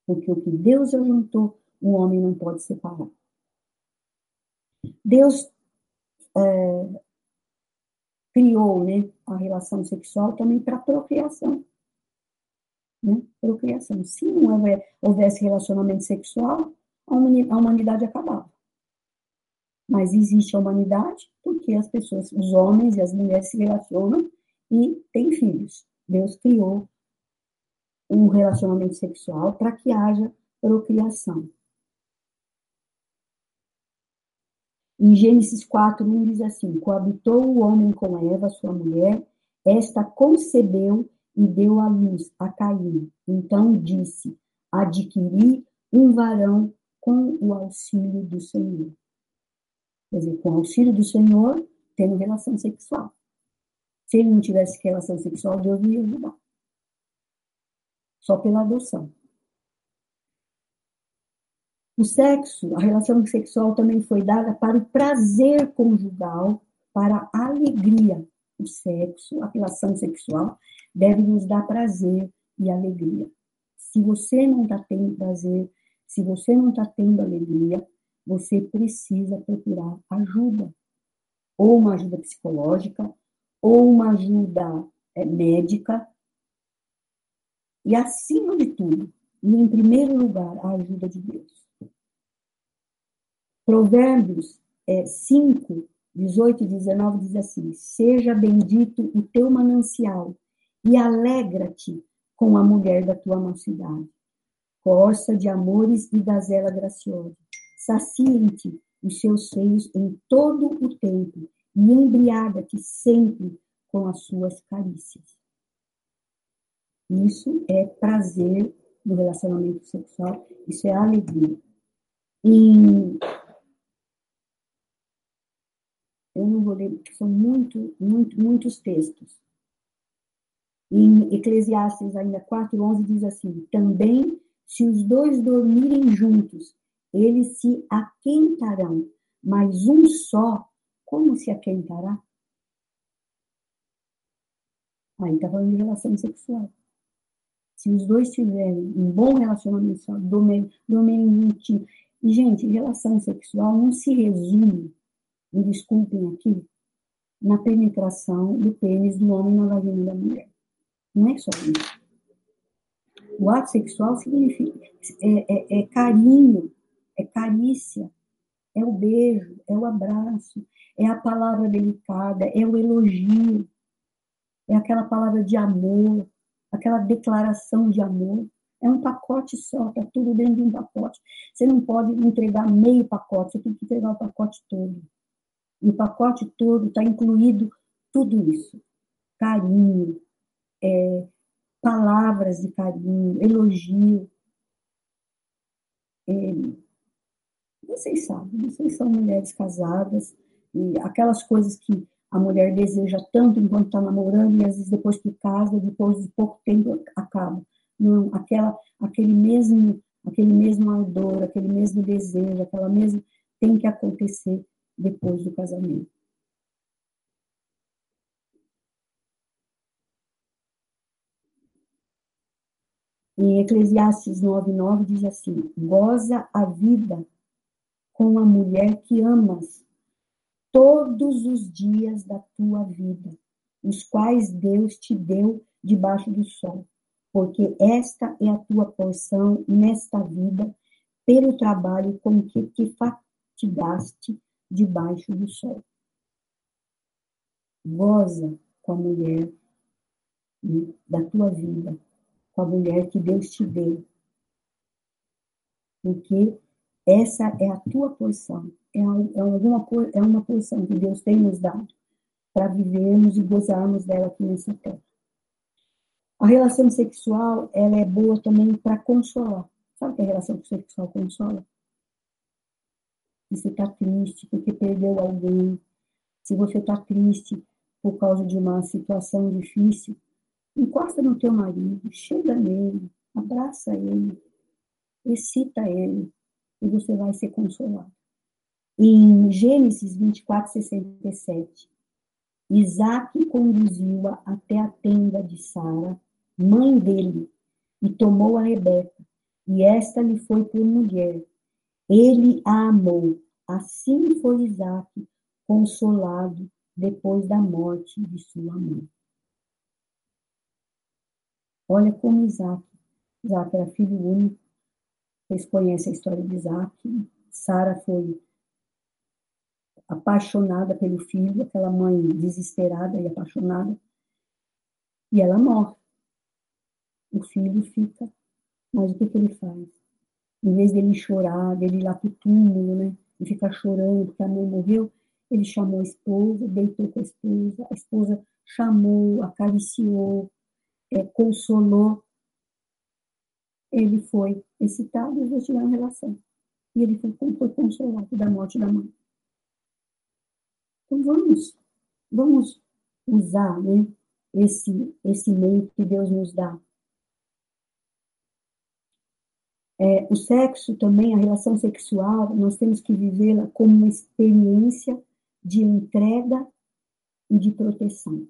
Porque o que Deus ajuntou, o homem não pode separar. Deus é, criou né, a relação sexual também para procriação. Né? Procriação. Se não houvesse relacionamento sexual, a humanidade acabava. Mas existe a humanidade porque as pessoas, os homens e as mulheres se relacionam e têm filhos. Deus criou um relacionamento sexual para que haja procriação. Em Gênesis 4, 1 diz assim: Coabitou o homem com Eva, sua mulher, esta concebeu e deu à luz a Caim. Então disse: Adquiri um varão com o auxílio do Senhor. Quer dizer, com o auxílio do Senhor, tendo relação sexual. Se ele não tivesse relação sexual, Deus não ia ajudar. Só pela adoção. O sexo, a relação sexual também foi dada para o prazer conjugal, para a alegria. O sexo, a relação sexual, deve nos dar prazer e alegria. Se você não está tendo prazer, se você não está tendo alegria, você precisa procurar ajuda. Ou uma ajuda psicológica, ou uma ajuda é, médica. E, acima de tudo, e em primeiro lugar, a ajuda de Deus. Provérbios é, 5, 18 e 19 diz assim: Seja bendito o teu manancial e alegra-te com a mulher da tua mocidade. Corça de amores e gazela graciosa. Saciem-te os seus seios em todo o tempo e embriaga-te sempre com as suas carícias. Isso é prazer no relacionamento sexual, isso é alegria. Em eu não vou ler, porque são muito, muito, muitos textos. Em Eclesiastes ainda 4:11 diz assim: "Também se os dois dormirem juntos, eles se aquentarão, mas um só, como se aquentará?" Aí está falando de relação sexual. Se os dois tiverem um bom relacionamento sexual, dormirem juntinho. E, gente, relação sexual não se resume me desculpem aqui, na penetração do pênis do homem na vagina da mulher. Não é só isso. O ato sexual significa é, é, é carinho, é carícia, é o beijo, é o abraço, é a palavra delicada, é o elogio, é aquela palavra de amor, aquela declaração de amor. É um pacote só, está tudo dentro de um pacote. Você não pode entregar meio pacote, você tem que entregar o pacote todo. E o pacote todo está incluído tudo isso: carinho, é, palavras de carinho, elogio. É, vocês sabem, vocês são mulheres casadas, e aquelas coisas que a mulher deseja tanto enquanto está namorando, e às vezes depois que casa, depois de pouco tempo acaba. Não, aquela, aquele mesmo, aquele mesmo ardor, aquele mesmo desejo, aquela mesma tem que acontecer depois do casamento. Em Eclesiastes 9,9 diz assim: goza a vida com a mulher que amas todos os dias da tua vida, os quais Deus te deu debaixo do sol, porque esta é a tua porção nesta vida, pelo trabalho com que te fatigaste debaixo do sol. Goza com a mulher da tua vida, com a mulher que Deus te deu. Porque essa é a tua porção, é, é, é uma porção que Deus tem nos dado para vivermos e gozarmos dela aqui nessa terra. A relação sexual, ela é boa também para consolar. Sabe que a relação sexual consola? Se você está triste porque perdeu alguém, se você está triste por causa de uma situação difícil, Encosta no teu marido, chega nele, abraça ele, excita ele, e você vai ser consolado. Em Gênesis 24, 67, Isaac conduziu-a até a tenda de Sara, mãe dele, e tomou a Rebeca, e esta lhe foi por mulher. Ele a amou, assim foi Isaac consolado depois da morte de sua mãe. Olha como Isaac, Isaac era filho único, vocês conhecem a história de Isaac, Sara foi apaixonada pelo filho, aquela mãe desesperada e apaixonada, e ela morre. O filho fica, mas o que, que ele faz? Em vez dele chorar, dele ir lá para o túmulo, né, e ficar chorando porque a mãe morreu, ele chamou a esposa, deitou com a esposa, a esposa chamou, acariciou, é, consolou, ele foi excitado e eles tiveram relação. E ele foi, foi consolado da morte da mãe. Então vamos, vamos usar né, esse, esse meio que Deus nos dá. É, o sexo também, a relação sexual, nós temos que vivê-la como uma experiência de entrega e de proteção.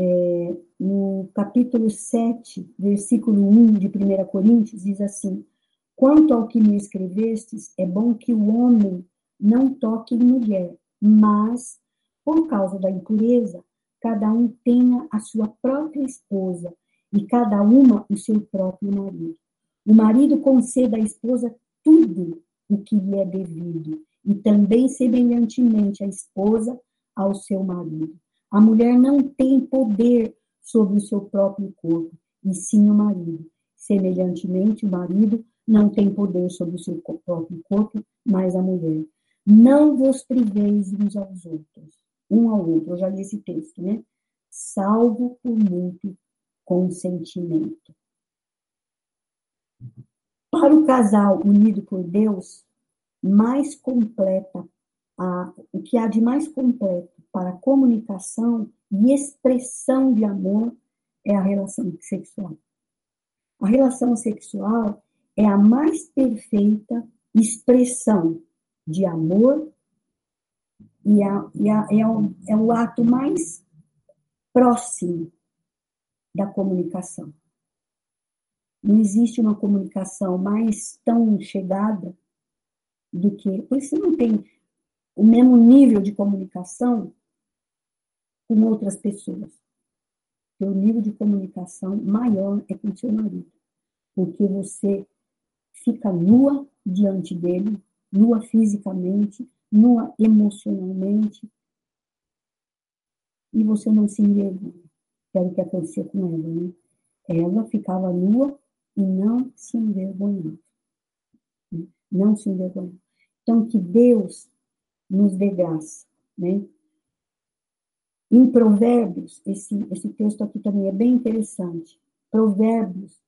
É, no capítulo 7, versículo 1 de 1 Coríntios, diz assim: Quanto ao que me escrevestes, é bom que o homem não toque em mulher, mas, por causa da impureza, cada um tenha a sua própria esposa e cada uma o seu próprio marido. O marido conceda à esposa tudo o que lhe é devido, e também semelhantemente a esposa ao seu marido. A mulher não tem poder sobre o seu próprio corpo, e sim o marido. Semelhantemente, o marido não tem poder sobre o seu próprio corpo, mas a mulher. Não vos priveis uns aos outros, um ao outro. Eu já li esse texto, né? Salvo por muito consentimento. Para o casal unido por Deus, mais completa a, o que há de mais completo para comunicação e expressão de amor é a relação sexual. A relação sexual é a mais perfeita expressão de amor e, a, e a, é, o, é o ato mais próximo da comunicação. Não existe uma comunicação mais tão chegada do que. Por isso não tem o mesmo nível de comunicação com outras pessoas. Seu nível de comunicação maior é com seu marido, porque você fica nua diante dele, nua fisicamente, nua emocionalmente. e você não se envergonha. Era o que acontecia com ela, né? Ela ficava nua e não se envergonhava. Não se envergonhava. Então, que Deus nos dê graça, né? Em Provérbios, esse, esse texto aqui também é bem interessante. Provérbios,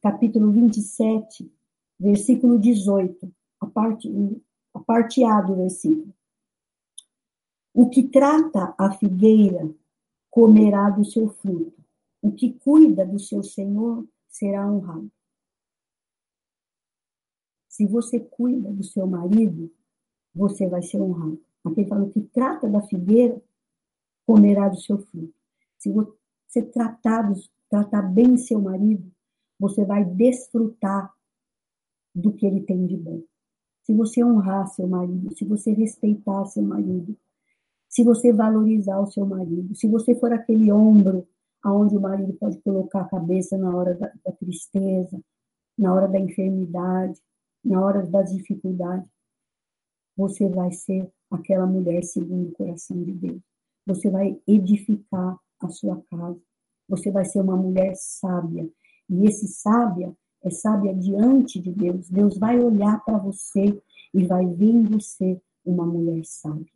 capítulo 27, versículo 18, a parte, a parte A do versículo. O que trata a figueira comerá do seu fruto. O que cuida do seu senhor será honrado. Se você cuida do seu marido, você vai ser honrado. Aqui fala: o que trata da figueira comerá do seu fruto. Se você tratar, tratar bem seu marido, você vai desfrutar do que ele tem de bom. Se você honrar seu marido, se você respeitar seu marido, se você valorizar o seu marido, se você for aquele ombro aonde o marido pode colocar a cabeça na hora da, da tristeza, na hora da enfermidade, na hora das dificuldades, você vai ser aquela mulher segundo o coração de Deus. Você vai edificar a sua casa. Você vai ser uma mulher sábia. E esse sábia é sábia diante de Deus. Deus vai olhar para você e vai ver em você uma mulher sábia.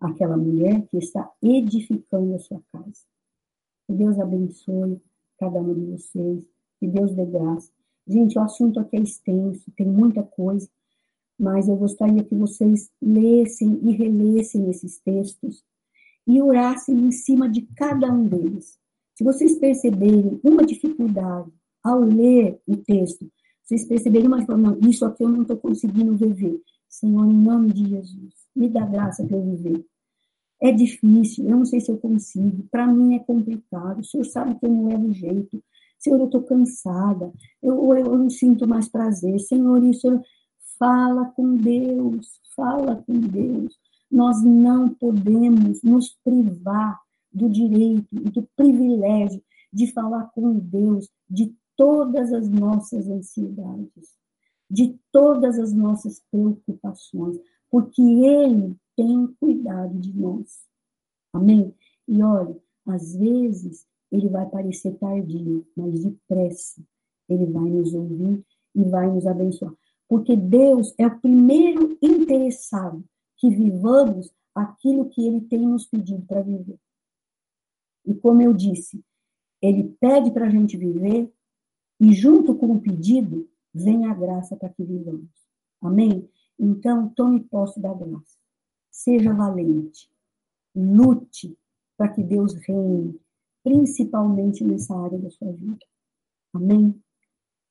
Aquela mulher que está edificando a sua casa. Que Deus abençoe cada um de vocês. Que Deus dê graça. Gente, o assunto aqui é extenso, tem muita coisa, mas eu gostaria que vocês lessem e relessem esses textos e orassem em cima de cada um deles. Se vocês perceberem uma dificuldade ao ler o texto, vocês perceberem uma forma, isso aqui eu não estou conseguindo viver. Senhor, em nome de Jesus, me dá graça para eu viver. É difícil, eu não sei se eu consigo, para mim é complicado, o Senhor sabe que eu não levo jeito. Senhor, eu estou cansada, eu, eu, eu não sinto mais prazer. Senhor, isso, fala com Deus, fala com Deus. Nós não podemos nos privar do direito e do privilégio de falar com Deus de todas as nossas ansiedades, de todas as nossas preocupações, porque Ele tem cuidado de nós. Amém? E olha, às vezes ele vai parecer tardio, mas depressa ele vai nos ouvir e vai nos abençoar. Porque Deus é o primeiro interessado que vivamos aquilo que ele tem nos pedido para viver. E como eu disse, ele pede para a gente viver e junto com o pedido vem a graça para que vivamos. Amém? Então, tome posse da graça. Seja valente. Lute para que Deus reine, principalmente nessa área da sua vida. Amém?